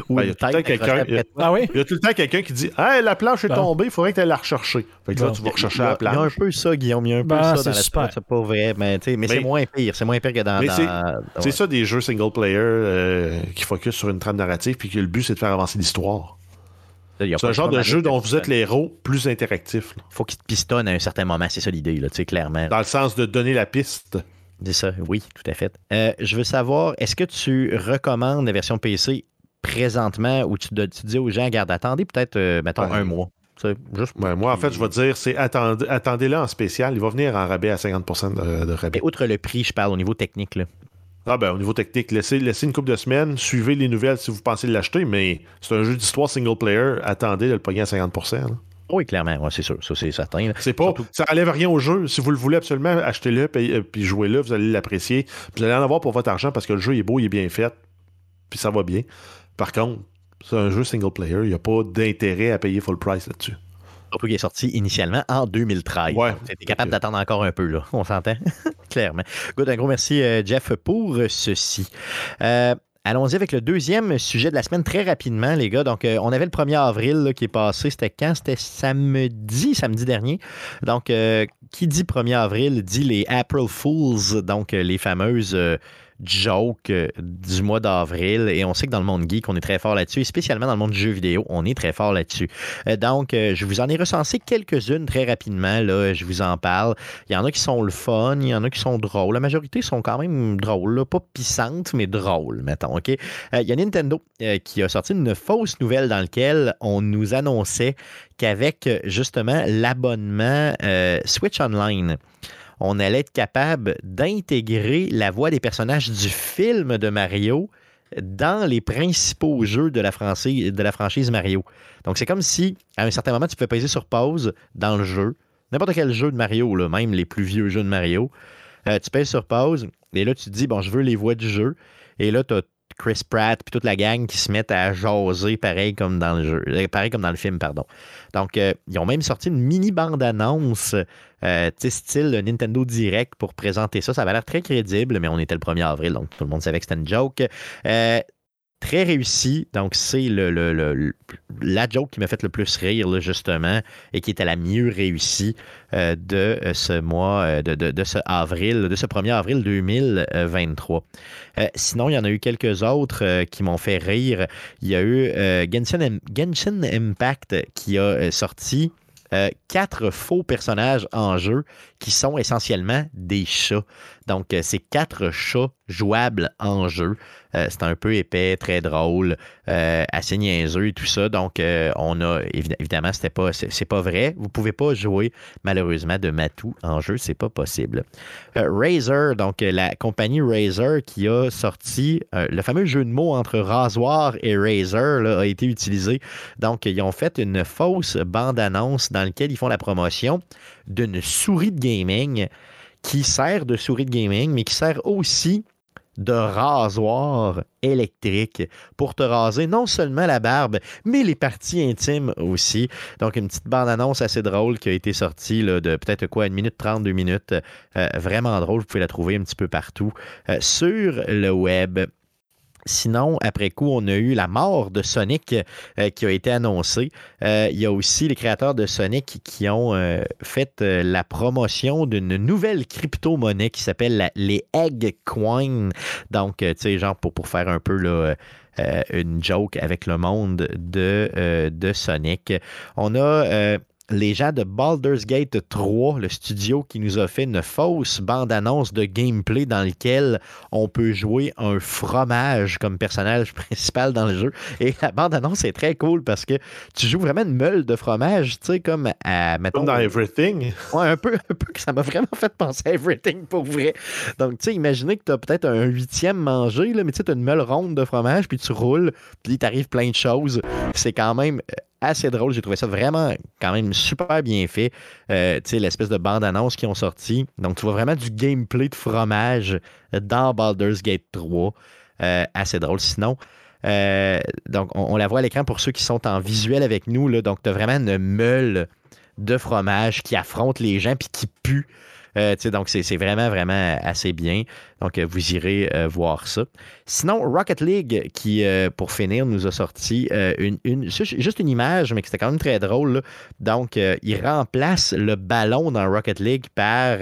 Ben, il y a tout le temps quelqu'un ah oui? il y a tout le temps quelqu'un qui dit Hey, la planche est tombée, il faudrait que tu ailles la rechercher. Fait que là, tu vas rechercher la planche. Il y a un peu ça, Guillaume. Il y a un peu ben, ça dans la C'est pas vrai. Mais, mais, c'est moins pire. C'est moins pire que dans. C'est ça des jeux single player euh, qui focus sur une trame narrative puis que le but, c'est de faire avancer l'histoire. C'est un genre de jeu dont vous êtes les héros plus interactif. Il faut qu'il te pistonne à un certain moment, c'est ça l'idée, clairement. Dans le sens de donner la piste. C'est ça, oui, tout à fait. Euh, je veux savoir, est-ce que tu recommandes la version PC présentement ou tu, dis aux gens, garde, attendez peut-être, euh, mettons, un mois? Juste... moi, en fait, je vais dire, c'est attendez, attendez-le en spécial. Il va venir en rabais à 50% de, rabais. Et outre le prix, je parle au niveau technique. Là. Ah ben, au niveau technique, laissez, laissez une couple de semaines, suivez les nouvelles si vous pensez l'acheter, mais c'est un jeu d'histoire single player. Attendez de le payer à 50 oui, clairement, c'est sûr, ça c'est certain. C'est pas, ça enlève rien au jeu. Si vous le voulez absolument, achetez-le euh, puis jouez-le, vous allez l'apprécier. Vous allez en avoir pour votre argent parce que le jeu est beau, il est bien fait, puis ça va bien. Par contre, c'est un jeu single player, il n'y a pas d'intérêt à payer full price là-dessus. Surtout qu'il est sorti initialement en 2013. Ouais. T'es capable d'attendre encore un peu, là. On s'entend? Clairement. Good, un gros merci, euh, Jeff, pour ceci. Euh, Allons-y avec le deuxième sujet de la semaine très rapidement, les gars. Donc, euh, on avait le 1er avril qui est passé. C'était quand? C'était samedi, samedi dernier. Donc, euh, qui dit 1er avril dit les April Fools, donc euh, les fameuses joke euh, du mois d'avril. Et on sait que dans le monde geek, on est très fort là-dessus. Et spécialement dans le monde du jeu vidéo, on est très fort là-dessus. Euh, donc, euh, je vous en ai recensé quelques-unes très rapidement. Là, je vous en parle. Il y en a qui sont le fun, il y en a qui sont drôles. La majorité sont quand même drôles. Pas pissantes, mais drôles, mettons. OK? Il y a Nintendo qui a sorti une fausse nouvelle dans laquelle on nous annonçait qu'avec justement l'abonnement Switch Online, on allait être capable d'intégrer la voix des personnages du film de Mario dans les principaux jeux de la, franchise, Mario. Donc, c'est comme si, à un certain moment, tu peux peser sur pause dans le jeu, n'importe quel jeu de Mario, même les plus vieux jeux de Mario. Euh, tu pèses sur pause, et là, tu te dis, bon, je veux les voix du jeu. Et là, tu as Chris Pratt puis toute la gang qui se mettent à jaser pareil comme dans le jeu, euh, pareil comme dans le film, pardon. Donc, euh, ils ont même sorti une mini bande-annonce, euh, style Nintendo Direct pour présenter ça. Ça avait l'air très crédible, mais on était le 1er avril, donc tout le monde savait que c'était une joke très réussi. Donc, c'est le, la joke qui m'a fait le plus rire, justement, et qui était la mieux réussie euh, de euh, ce mois, euh, de, ce avril, de ce 1er avril 2023. sinon, il y en a eu quelques autres qui m'ont fait rire. Il y a eu Genshin, Impact qui a sorti quatre faux personnages en jeu qui sont essentiellement des chats. Donc, euh, c'est quatre chats jouables en jeu. Euh, c'est un peu épais, très drôle, euh, assez niaiseux et tout ça. Donc, on a évidemment, c'était pas, c'est, pas vrai. Vous pouvez pas jouer malheureusement de Matou en jeu, c'est pas possible. Razer, donc la compagnie Razer qui a sorti le fameux jeu de mots entre rasoir et Razer a été utilisé. Donc, ils ont fait une fausse bande-annonce dans laquelle ils font la promotion d'une souris de gaming qui sert de souris de gaming, mais qui sert aussi de rasoir électrique pour te raser non seulement la barbe, mais les parties intimes aussi. Donc, une petite bande-annonce assez drôle qui a été sortie de peut-être quoi, une minute trente, deux minutes. Euh, vraiment drôle. Vous pouvez la trouver un petit peu partout euh, sur le web. Sinon, après coup, on a eu la mort de Sonic euh, qui a été annoncée. Euh, il y a aussi les créateurs de Sonic qui ont euh, fait la promotion d'une nouvelle crypto-monnaie qui s'appelle les Egg Coin. Donc, tu sais, genre pour, pour faire un peu une joke avec le monde de, de Sonic. On a les gens de Baldur's Gate 3, le studio qui nous a fait une fausse bande-annonce de gameplay dans lequel on peut jouer un fromage comme personnage principal dans le jeu. Et la bande-annonce est très cool parce que tu joues vraiment une meule de fromage, tu sais, comme à, mettons, Comme dans Everything. Ouais, un peu, un peu, ça m'a vraiment fait penser à Everything pour vrai. Donc, tu sais, imaginez que tu as peut-être un huitième mangé, là, mais tu sais, tu as une meule ronde de fromage, puis tu roules, puis il t'arrive plein de choses. C'est quand même assez drôle. J'ai trouvé ça vraiment quand même super bien fait. Euh, tu sais, l'espèce de bande-annonce qui ont sorti. Donc, tu vois vraiment du gameplay de fromage dans Baldur's Gate 3. Euh, assez drôle. Sinon, euh, donc, on, la voit à l'écran pour ceux qui sont en visuel avec nous. Là, donc, tu as vraiment une meule de fromage qui affronte les gens puis qui pue. Euh, donc, c'est vraiment, vraiment assez bien. Donc, euh, vous irez euh, voir ça. Sinon, Rocket League, qui, pour finir, nous a sorti une, juste une image, mais qui c'était quand même très drôle. Donc, il remplace le ballon dans Rocket League par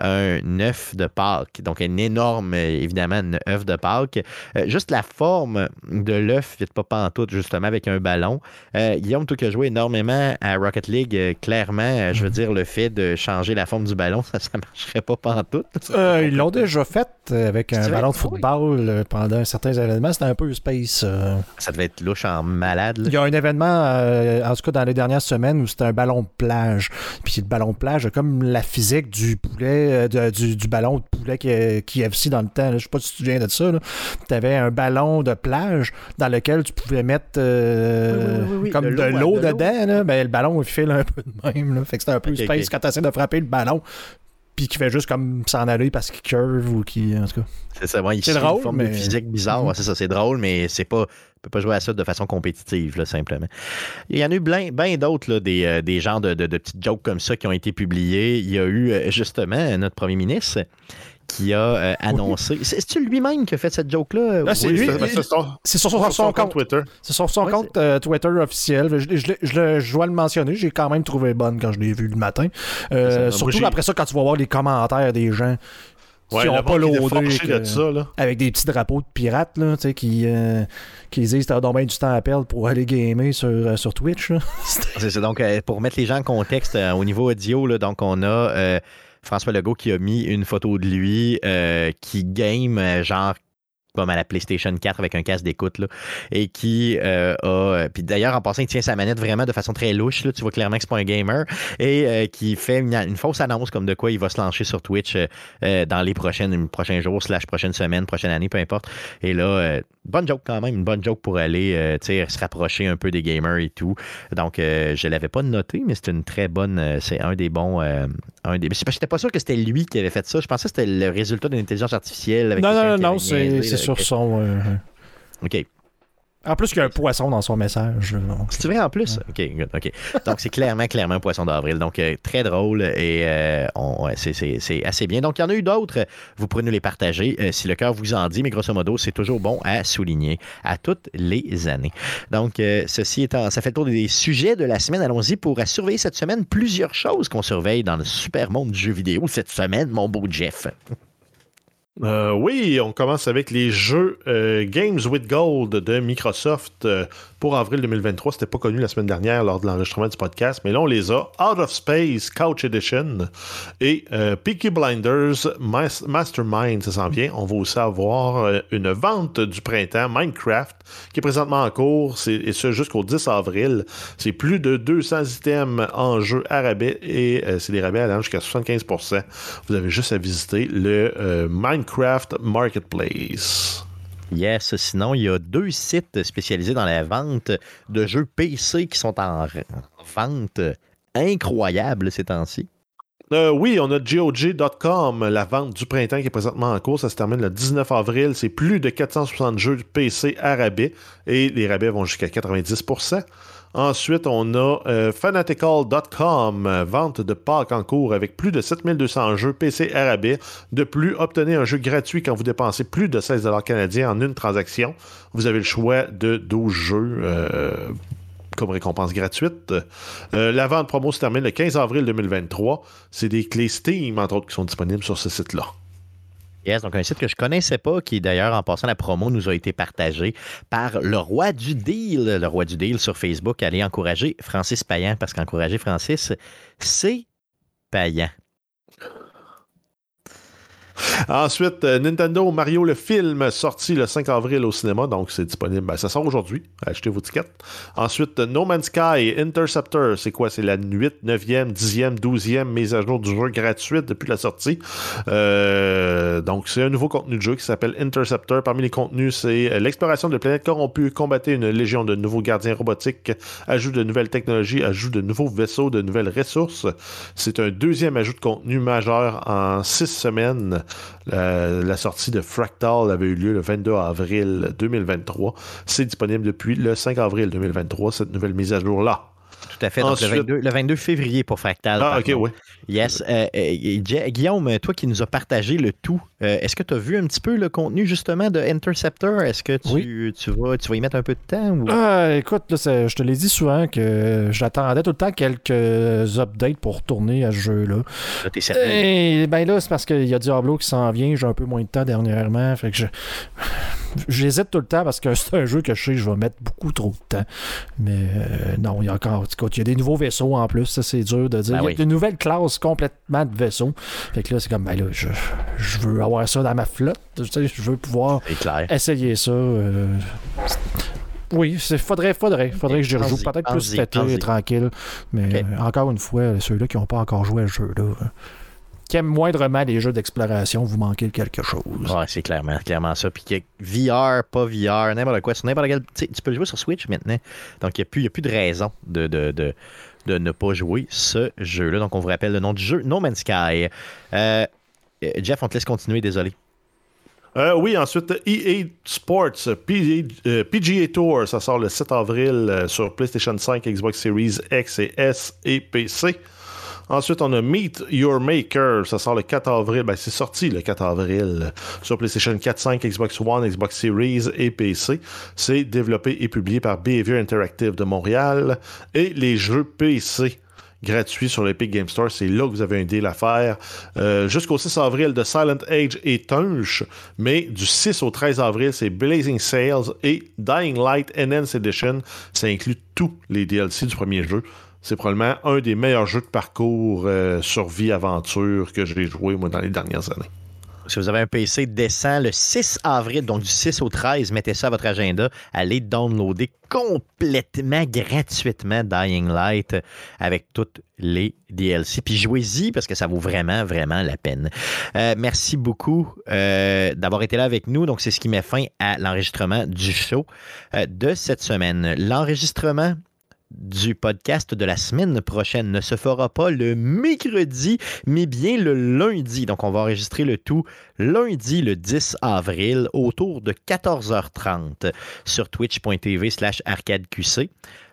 un œuf de Pâques. Donc, un énorme, évidemment, un œuf de Pâques. Euh, juste la forme de l'œuf, vite pas pantoute, justement, avec un ballon. Euh, Guillaume, qui as joué énormément à Rocket League, euh, clairement, je veux dire, le fait de changer la forme du ballon, ça ne marcherait pas pantoute. ils l'ont déjà fait avec un ballon de football pendant certains événements. C'était un peu space. Ça devait être louche en malade. Il y a un événement, en tout cas dans les dernières semaines, où c'était un ballon de plage. Puis le ballon de plage comme la physique du poulet euh, du, ballon de poulet qui, qui est aussi dans le temps. Je ne sais pas si tu te souviens de ça. Tu avais un ballon de plage dans lequel tu pouvais mettre euh, comme de l'eau dedans. Là. Ben, le ballon il file un peu de même. Fait que c'était un peu space quand tu essaies de frapper le ballon puis qui fait juste comme s'en aller parce qu'il curve ou qui en tout cas c'est ça c'est drôle une mais... physique bizarre mhm. c'est ça c'est drôle mais c'est pas peut pas jouer à ça de façon compétitive, là, simplement. Il y en a eu bien, d'autres, des, euh, des genres de, de, petites jokes comme ça qui ont été publiés. Il y a eu, euh, justement, notre premier ministre qui a euh, annoncé. C'est-tu lui-même qui a fait cette joke-là? Ah, c'est lui. C'est sur, son, compte Twitter. C'est sur son compte Twitter officiel. Je, dois le mentionner. J'ai quand même trouvé bonne quand je l'ai vu le matin. surtout après ça, quand tu vas voir les commentaires des gens qui n'ont pas loadé avec des petits drapeaux de pirates là, qui, euh, qui disent t'as donc du temps à perdre pour aller gamer sur, euh, sur Twitch. c'est donc euh, pour mettre les gens en contexte au niveau audio, là, donc on a François Legault qui a mis une photo de lui qui game genre comme à la PlayStation 4 avec un casque d'écoute, et qui euh, a. Euh, puis d'ailleurs, en passant, il tient sa manette vraiment de façon très louche. Là, tu vois clairement que c'est pas un gamer. Et euh, qui fait une, fausse annonce comme de quoi il va se lancer sur Twitch dans les prochains jours, slash prochaines semaines, prochaine année, peu importe. Et là, bonne joke quand même, une bonne joke pour aller se rapprocher un peu des gamers et tout. Donc, je l'avais pas noté, mais c'est une très bonne. c'est un des bons. Un des, j'étais pas sûr que c'était lui qui avait fait ça. Je pensais que c'était le résultat d'une intelligence artificielle. Avec non, non, non, c'est sur son. Euh, OK. En plus, il y a un poisson dans son message. C'est vrai en plus? OK, OK. Donc, c'est clairement, clairement un poisson d'avril. Donc, euh, très drôle et euh, c'est assez bien. Donc, il y en a eu d'autres. Vous pourrez nous les partager si le cœur vous en dit, mais grosso modo, c'est toujours bon à souligner à toutes les années. Donc, ceci étant, ça fait le tour des sujets de la semaine. Allons-y pour surveiller cette semaine plusieurs choses qu'on surveille dans le super monde du jeu vidéo cette semaine, mon beau Jeff. Euh, oui, on commence avec les jeux euh, Games with Gold de Microsoft. Euh, pour avril 2023. C'était pas connu la semaine dernière lors de l'enregistrement du podcast, mais là, on les a. Out of Space Couch Edition et Peaky Blinders Mastermind, ça s'en vient. On va aussi avoir une vente du printemps Minecraft qui est présentement en cours, et ce jusqu'au 10 avril. C'est plus de 200 items en jeu à rabais et c'est des rabais allant jusqu'à 75%. Vous avez juste à visiter le Minecraft Marketplace. Yes, sinon, il y a deux sites spécialisés dans la vente de jeux PC qui sont en vente incroyable ces temps-ci. Euh, oui, on a GOG.com, la vente du printemps qui est présentement en cours. Ça se termine le 19 avril. C'est plus de 460 jeux PC à rabais et les rabais vont jusqu'à 90%. Ensuite, on a euh, fanatical.com, vente de Pâques en cours avec plus de 7200 jeux PC RAB. De plus, obtenez un jeu gratuit quand vous dépensez plus de 16 canadiens en une transaction. Vous avez le choix de 12 jeux. Euh, comme récompense gratuite. Euh, la vente promo se termine le 15 avril 2023. C'est des clés Steam, entre autres, qui sont disponibles sur ce site-là. Yes, donc un site que je connaissais pas, qui d'ailleurs, en passant la promo, nous a été partagé par le roi du deal. Le roi du deal sur Facebook. Allez encourager Francis Payan, parce qu'encourager Francis, c'est payant. Ensuite, euh, Nintendo Mario le film sorti le 5 avril au cinéma, donc c'est disponible. Ben, ça sort aujourd'hui. Achetez vos tickets. Ensuite, No Man's Sky Interceptor, c'est quoi? C'est la 8, 9e, 10e, 12e mise à jour du jeu gratuite depuis la sortie. Euh, donc, c'est un nouveau contenu de jeu qui s'appelle Interceptor. Parmi les contenus, c'est euh, l'exploration de planètes corrompues, combattre une légion de nouveaux gardiens robotiques, ajout de nouvelles technologies, ajout de nouveaux vaisseaux, de nouvelles ressources. C'est un deuxième ajout de contenu majeur en six semaines. La, sortie de Fractal avait eu lieu le 22 avril 2023. C'est disponible depuis le 5 avril 2023, cette nouvelle mise à jour-là. Tout à fait. Donc, le, 22, février pour Fractal. Ah, ok, oui. Yes. Euh, euh, Guillaume, toi qui nous as partagé le tout, euh, est-ce que tu as vu un petit peu le contenu justement de Interceptor? Est-ce que tu, tu, vas, tu vas y mettre un peu de temps? Ah, écoute, je te l'ai dit souvent que j'attendais tout le temps quelques updates pour retourner à ce jeu-là. Là, t'es? Et, ben là, c'est parce qu'il y a Diablo qui s'en vient. J'ai un peu moins de temps dernièrement. Fait que je. J'hésite tout le temps parce que c'est un jeu que je sais que je vais mettre beaucoup trop de temps. Mais non, il y a encore. Il y a des nouveaux vaisseaux en plus. Ça, c'est dur de dire. Ben il y a de nouvelles classes complètement de vaisseaux. Fait que là, c'est comme, ben là, je, je veux avoir ça dans ma flotte. Je veux pouvoir essayer ça. Euh, oui, il faudrait, faudrait, faudrait que je rejoue peut-être plus cet été tranquille. Mais euh, encore une fois, ceux-là qui n'ont pas encore joué à ce jeu-là, euh, qui aiment moindrement les jeux d'exploration, vous manquez quelque chose. Ouais, c'est clairement, clairement ça. Puis VR, pas VR, n'importe quoi, n'importe quel. Tu peux le jouer sur Switch maintenant. Donc il n'y a, plus de raison de, de, de, de, ne pas jouer ce jeu-là. Donc on vous rappelle le nom du jeu, No Man's Sky. Euh, Jeff, on te laisse continuer, désolé. Euh, oui, ensuite, EA Sports, PGA, euh, Tour, ça sort le 7 avril sur PlayStation 5, Xbox Series X et S et PC. Ensuite, on a Meet Your Maker. Ça sort le 4 avril. Ben, c'est sorti le 4 avril sur PlayStation 4, 5, Xbox One, Xbox Series et PC. C'est développé et publié par Behavior Interactive de Montréal. Et les jeux PC gratuit sur l'Epic Game Store. C'est là que vous avez un deal à faire. Euh, jusqu'au 6 avril, de Silent Age et Tunch, mais du 6 au 13 avril, c'est Blazing Sales et Dying Light Enhanced Edition. Ça inclut tous les DLC du premier jeu. C'est probablement un des meilleurs jeux de parcours euh, survie-aventure que j'ai joué moi dans les dernières années. Si vous avez un PC décent, le 6 avril, donc du 6 au 13, mettez ça à votre agenda. Allez downloader complètement gratuitement Dying Light avec toutes les DLC. Puis jouez-y parce que ça vaut vraiment, vraiment la peine. Euh, merci beaucoup euh, d'avoir été là avec nous. Donc, c'est ce qui met fin à l'enregistrement du show euh, de cette semaine. L'enregistrement du podcast de la semaine prochaine ne se fera pas le mercredi, mais bien le lundi. Donc, on va enregistrer le tout lundi, le 10 avril, autour de 14h30 sur twitch.tv slash arcadeqc.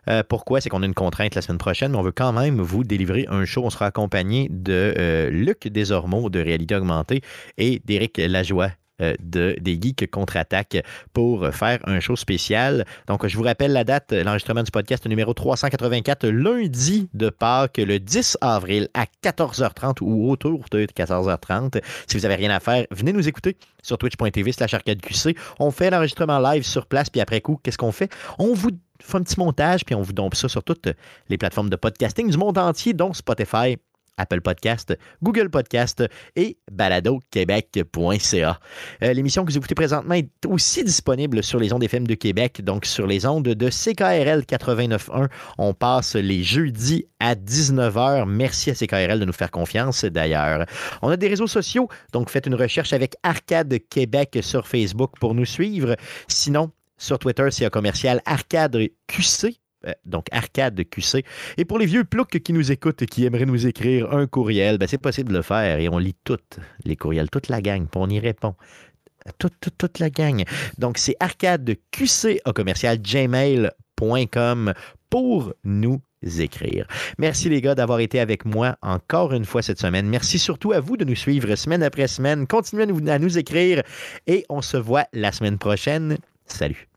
Euh, pourquoi? C'est qu'on a une contrainte la semaine prochaine, mais on veut quand même vous délivrer un show. On sera accompagné de euh, Luc Desormeaux de Réalité Augmentée et d'Éric Lajoie de, des Geeks contre-attaque pour faire un show spécial. Donc, je vous rappelle la date, l'enregistrement du podcast numéro 384, lundi de Pâques, le 10 avril à 14h30 ou autour de 14h30. Si vous n'avez rien à faire, venez nous écouter sur twitch.tv slash arcadeqc. On fait l'enregistrement live sur place, puis après coup, qu'est-ce qu'on fait? On vous fait un petit montage, puis on vous dompe ça sur toutes les plateformes de podcasting du monde entier, dont Spotify, Apple Podcast, Google Podcast et baladoquebec.ca. Euh, L'émission que vous écoutez présentement est aussi disponible sur les ondes FM de Québec, donc sur les ondes de CKRL 89.1. On passe les jeudis à 19h. Merci à CKRL de nous faire confiance d'ailleurs. On a des réseaux sociaux, donc faites une recherche avec Arcade Québec sur Facebook pour nous suivre. Sinon, sur Twitter, c'est un commercial Arcade QC donc Arcade QC. Et pour les vieux ploucs qui nous écoutent et qui aimeraient nous écrire un courriel, ben c'est possible de le faire et on lit toutes les courriels, toute la gang, puis on y répond. Toute, toute, toute la gang. Donc, c'est arcade QC au commercial gmail.com pour nous écrire. Merci les gars d'avoir été avec moi encore une fois cette semaine. Merci surtout à vous de nous suivre semaine après semaine. Continuez à nous écrire et on se voit la semaine prochaine. Salut.